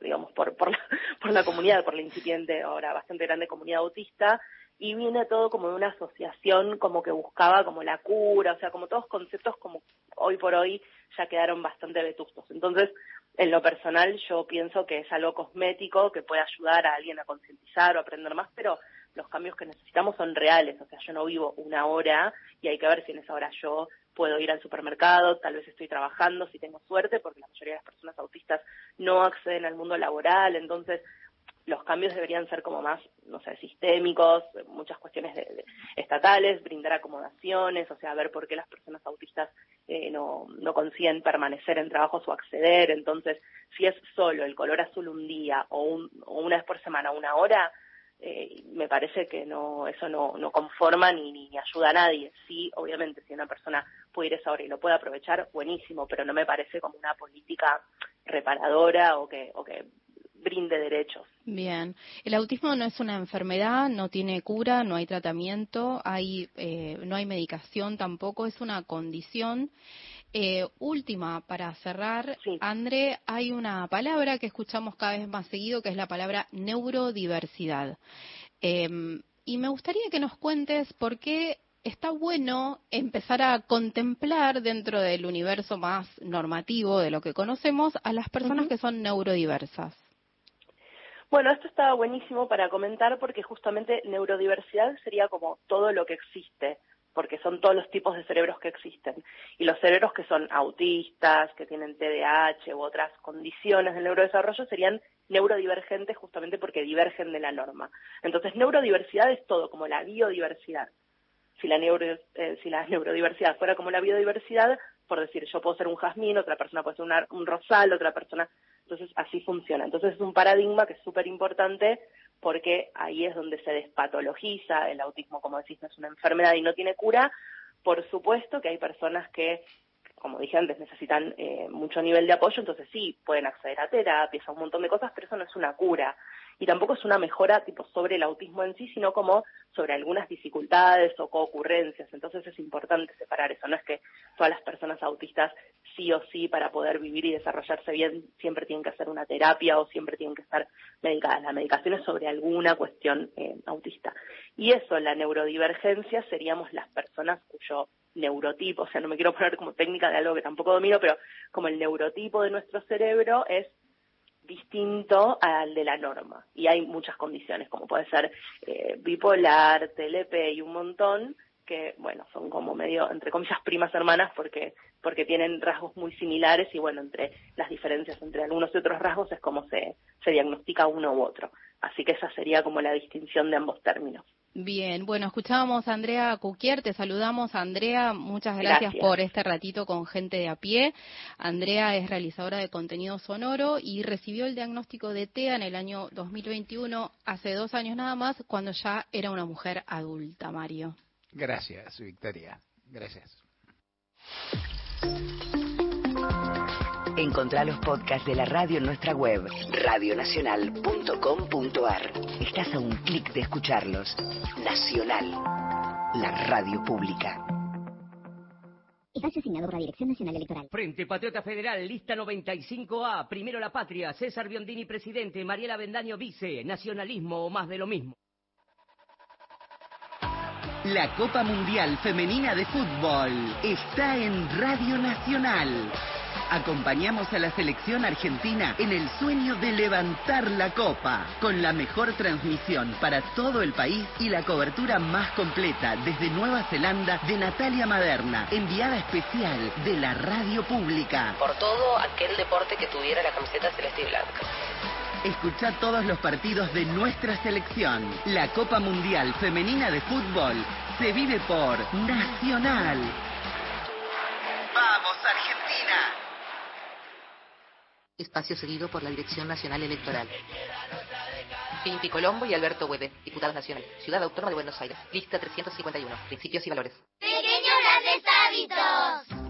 digamos, por, por, la, por la comunidad, por la incipiente, ahora bastante grande comunidad autista, y viene todo como de una asociación como que buscaba como la cura, o sea, como todos conceptos como hoy por hoy ya quedaron bastante vetustos. Entonces, en lo personal yo pienso que es algo cosmético que puede ayudar a alguien a concientizar o aprender más, pero los cambios que necesitamos son reales, o sea, yo no vivo una hora y hay que ver si en esa hora yo puedo ir al supermercado, tal vez estoy trabajando, si tengo suerte, porque la mayoría de las personas autistas no acceden al mundo laboral, entonces los cambios deberían ser como más, no sé, sistémicos, muchas cuestiones de- de- estatales, brindar acomodaciones, o sea, ver por qué las personas autistas eh, no, no consiguen permanecer en trabajos o acceder. Entonces, si es solo el color azul un día o, un- o una vez por semana, una hora, eh, me parece que no eso no, no conforma ni, ni, ayuda a nadie. Sí, obviamente, si una persona puede ir esa hora y lo puede aprovechar, buenísimo, pero no me parece como una política reparadora o que, o que brinde derechos. Bien. El autismo no es una enfermedad, no tiene cura, no hay tratamiento, hay, eh, no hay medicación tampoco, es una condición. Eh, última, para cerrar, André, hay una palabra que escuchamos cada vez más seguido, que es la palabra neurodiversidad. Eh, y me gustaría que nos cuentes por qué está bueno empezar a contemplar dentro del universo más normativo de lo que conocemos a las personas que son neurodiversas. Bueno, esto estaba buenísimo para comentar porque justamente neurodiversidad sería como todo lo que existe porque son todos los tipos de cerebros que existen. Y los cerebros que son autistas, que tienen TDAH u otras condiciones del neurodesarrollo serían neurodivergentes justamente porque divergen de la norma. Entonces, neurodiversidad es todo, como la biodiversidad. Si la, neuro, eh, si la neurodiversidad fuera como la biodiversidad, por decir, yo puedo ser un jazmín, otra persona puede ser un rosal, otra persona... Entonces, así funciona. Entonces, es un paradigma que es súper importante porque ahí es donde se despatologiza el autismo, como decís, no es una enfermedad y no tiene cura. Por supuesto que hay personas que, como dije antes, necesitan eh, mucho nivel de apoyo, entonces sí, pueden acceder a terapias, a un montón de cosas, pero eso no es una cura y tampoco es una mejora tipo sobre el autismo en sí, sino como sobre algunas dificultades o co-ocurrencias. Entonces es importante separar eso. No es que todas las personas autistas sí o sí para poder vivir y desarrollarse bien siempre tienen que hacer una terapia o siempre tienen que estar medicadas. La medicación es sobre alguna cuestión eh, autista. Y eso, la neurodivergencia, seríamos las personas cuyo neurotipo, o sea, no me quiero poner como técnica de algo que tampoco domino, pero como el neurotipo de nuestro cerebro es distinto al de la norma. Y hay muchas condiciones, como puede ser eh, bipolar, TLP y un montón, que, bueno, son como medio, entre comillas, primas hermanas porque, porque tienen rasgos muy similares y, bueno, entre las diferencias entre algunos y otros rasgos es como se, se diagnostica uno u otro. Así que esa sería como la distinción de ambos términos. Bien, bueno, escuchábamos a Andrea Cuquier, te saludamos Andrea, muchas gracias, por este ratito con gente de a pie. Andrea es realizadora de contenido sonoro y recibió el diagnóstico de TEA en el año 2021, hace dos años nada más, cuando ya era una mujer adulta, Mario. Gracias, Victoria. Gracias. Encontrá los podcasts de la radio en nuestra web, radionacional.com.ar. Estás a un clic de escucharlos. Nacional, la radio pública. Espacio asignado por la Dirección Nacional Electoral. Frente Patriota Federal, lista 95A. Primero la patria. César Biondini, presidente. Mariela Bendaño, vice. Nacionalismo o más de lo mismo. La Copa Mundial Femenina de Fútbol está en Radio Nacional. Acompañamos a la selección argentina en el sueño de levantar la copa, con la mejor transmisión para todo el país y la cobertura más completa desde Nueva Zelanda de Natalia Maderna, enviada especial de la radio pública. Por todo aquel deporte que tuviera la camiseta celeste y blanca. Escucha todos los partidos de nuestra selección. La Copa Mundial Femenina de Fútbol se vive por Nacional. ¡Vamos, Argentina! Espacio cedido por la Dirección Nacional Electoral. Finti Colombo y Alberto Huede, diputados nacionales. Ciudad Autónoma de Buenos Aires. Lista 351. Principios y valores. Pequeños grandes hábitos.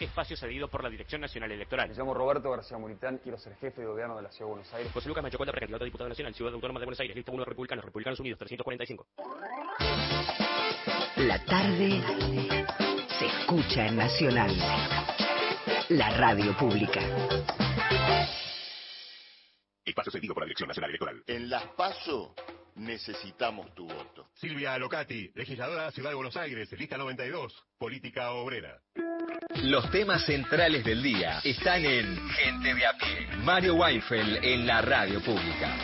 Espacio cedido por la Dirección Nacional Electoral. Me llamo Roberto García Moritán, quiero ser jefe de gobierno de la Ciudad de Buenos Aires. José Lucas Machocueta, precandidato a diputado nacional, Ciudad Autónoma de Buenos Aires, lista 1 Republicanos, Republicanos Unidos, 345. La tarde se escucha en Nacional. La radio pública. Espacio cedido por la Dirección Nacional Electoral. En las PASO necesitamos tu voto. Silvia Locati, legisladora de Ciudad de Buenos Aires, lista 92, política obrera. Los temas centrales del día están en Gente de a pie. Mario Weinfeld en la radio pública.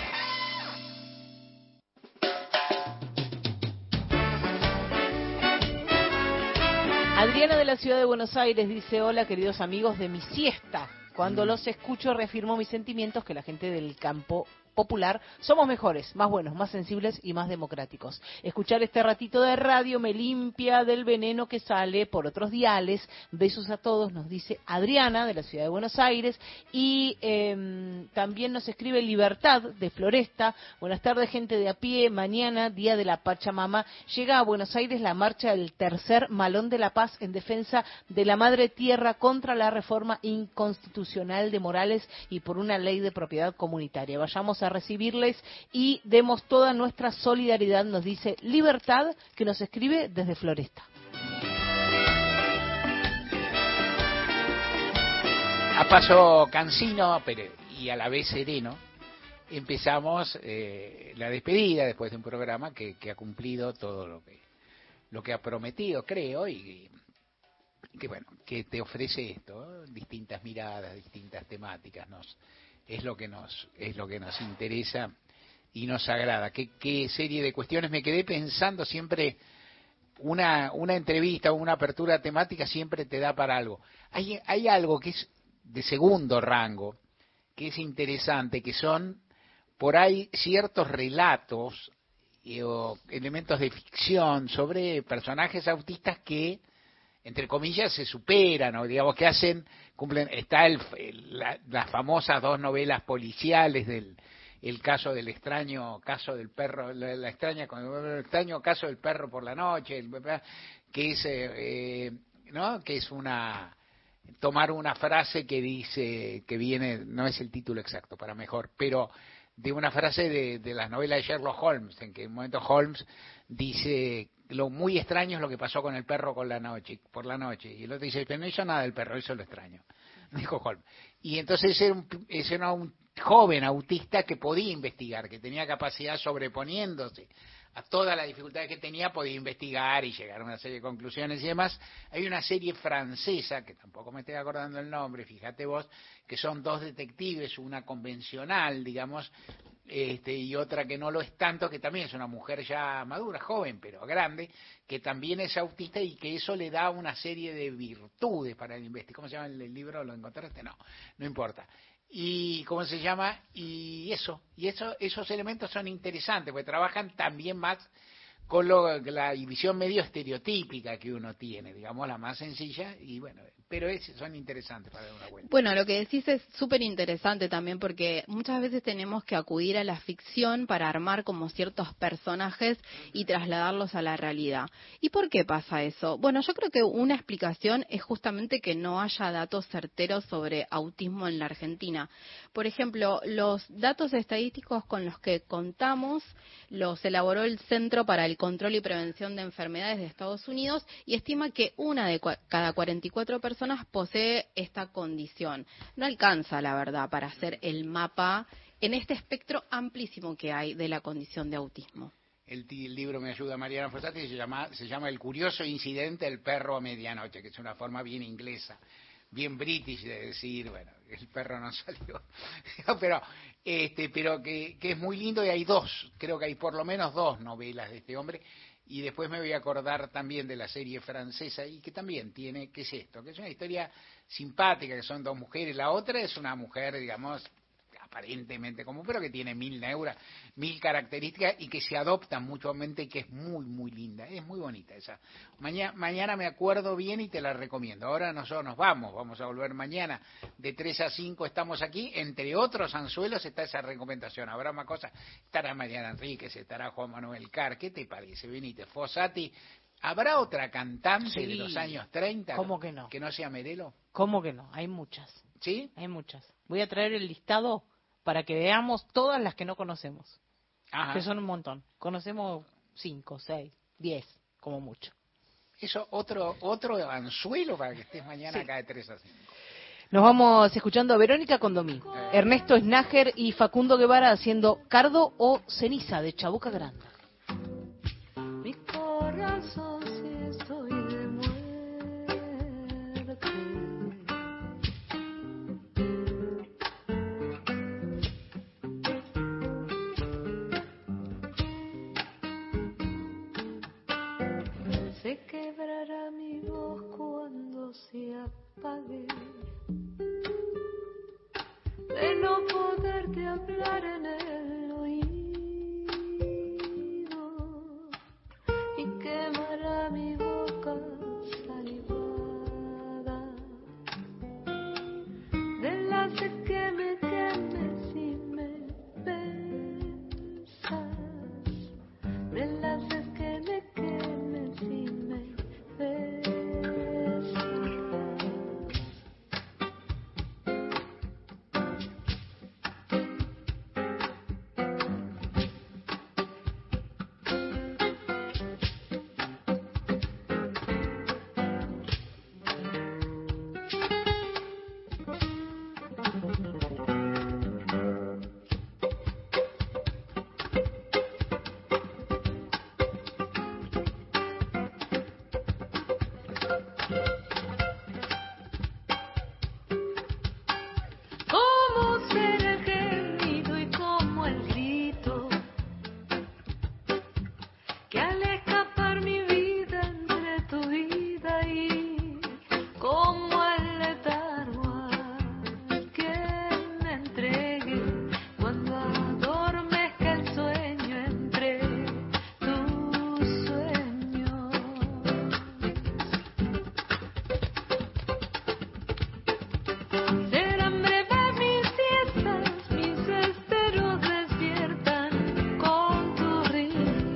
Adriana de la Ciudad de Buenos Aires dice, hola queridos amigos de mi siesta. Cuando los escucho reafirmo mis sentimientos que la gente del campo popular, somos mejores, más buenos, más sensibles y más democráticos. Escuchar este ratito de radio me limpia del veneno que sale por otros diales. Besos a todos, nos dice Adriana de la ciudad de Buenos Aires y em, también nos escribe Libertad de Floresta. Buenas tardes, gente de a pie. Mañana, día de la Pachamama, llega a Buenos Aires la marcha del tercer Malón de la Paz en defensa de la Madre Tierra contra la reforma inconstitucional de Morales y por una ley de propiedad comunitaria. Vayamos recibirles y demos toda nuestra solidaridad, nos dice Libertad, que nos escribe desde Floresta. A paso cansino pero, y a la vez sereno, empezamos eh, la despedida después de un programa que, ha cumplido todo lo que lo que ha prometido, creo, y, que bueno, que te ofrece esto, distintas miradas, distintas temáticas, nos es lo que nos es lo que nos interesa y nos agrada. ¿Qué, qué serie de cuestiones me quedé pensando siempre una una entrevista o una apertura temática siempre te da para algo. Hay hay algo que es de segundo rango que es interesante, que son por ahí ciertos relatos eh, o elementos de ficción sobre personajes autistas que entre comillas se superan o digamos que hacen cumplen está el, el- la- las famosas dos novelas policiales del el caso del extraño caso del perro la, extraña el extraño caso del perro por la noche que es eh, eh, no que es una tomar una frase que dice que viene no es el título exacto para mejor pero de una frase de, de las novelas de Sherlock Holmes en que en un momento Holmes dice lo muy extraño es lo que pasó con el perro con la noche por la noche y el otro dice pero no hizo nada el perro eso es lo extraño dijo Holmes y entonces era un, ese era un joven autista que podía investigar que tenía capacidad sobreponiéndose a todas las dificultades que tenía podía investigar y llegar a una serie de conclusiones y demás. Hay una serie francesa, que tampoco me estoy acordando el nombre, fíjate vos, que son dos detectives, una convencional, digamos, este, y otra que no lo es tanto, que también es una mujer ya madura, joven, pero grande, que también es autista y que eso le da una serie de virtudes para el investigar. ¿Cómo se llama el libro? ¿Lo encontraste? No, no importa y cómo se llama y eso y eso esos elementos son interesantes porque trabajan también más con lo, la visión medio estereotípica que uno tiene digamos la más sencilla y bueno pero es, son interesantes para dar una vuelta Bueno, lo que decís es súper interesante también porque muchas veces tenemos que acudir a la ficción para armar como ciertos personajes y trasladarlos a la realidad. ¿Y por qué pasa eso? Bueno, yo creo que una explicación es justamente que no haya datos certeros sobre autismo en la Argentina. Por ejemplo, los datos estadísticos con los que contamos los elaboró el Centro para el Control y Prevención de Enfermedades de Estados Unidos y estima que una de cada 44 personas posee esta condición. No alcanza, la verdad, para hacer el mapa en este espectro amplísimo que hay de la condición de autismo. el, el libro me ayuda Mariana Fossati se llama se llama el curioso incidente del perro a medianoche que es una forma bien inglesa bien british de decir bueno el perro no salió. Pero este pero que, que es muy lindo y hay dos creo que hay por lo menos dos novelas de este hombre. Y después me voy a acordar también de la serie francesa y que también tiene qué es esto que es una historia simpática que son dos mujeres. La otra es una mujer digamos aparentemente común, pero que tiene mil neuras, mil características y que se adoptan mutuamente y que es muy, muy linda. Es muy bonita esa. Mañana, mañana me acuerdo bien y te la recomiendo. Ahora nosotros nos vamos, vamos a volver mañana. De 3 a 5 estamos aquí. Entre otros anzuelos está esa recomendación. Habrá más cosas. Estará Mariana Enríquez, estará Juan Manuel Carr. ¿Qué te parece, Benítez? Fossati. ¿Habrá otra cantante de los años 30? ¿Cómo que no? Que no sea Merelo. ¿Cómo que no? Hay muchas. ¿Sí? Hay muchas. Voy a traer el listado para que veamos todas las que no conocemos. Ajá. Que son un montón. Conocemos cinco, seis, diez, como mucho. Eso otro otro anzuelo para que estés mañana acá de 3 a 5. Nos vamos escuchando a Verónica Condomí, Ernesto Snager y Facundo Guevara haciendo Cardo o Ceniza de Chabuca Grande. Mi corazón quebrará mi voz cuando se apague. De no poderte hablar en el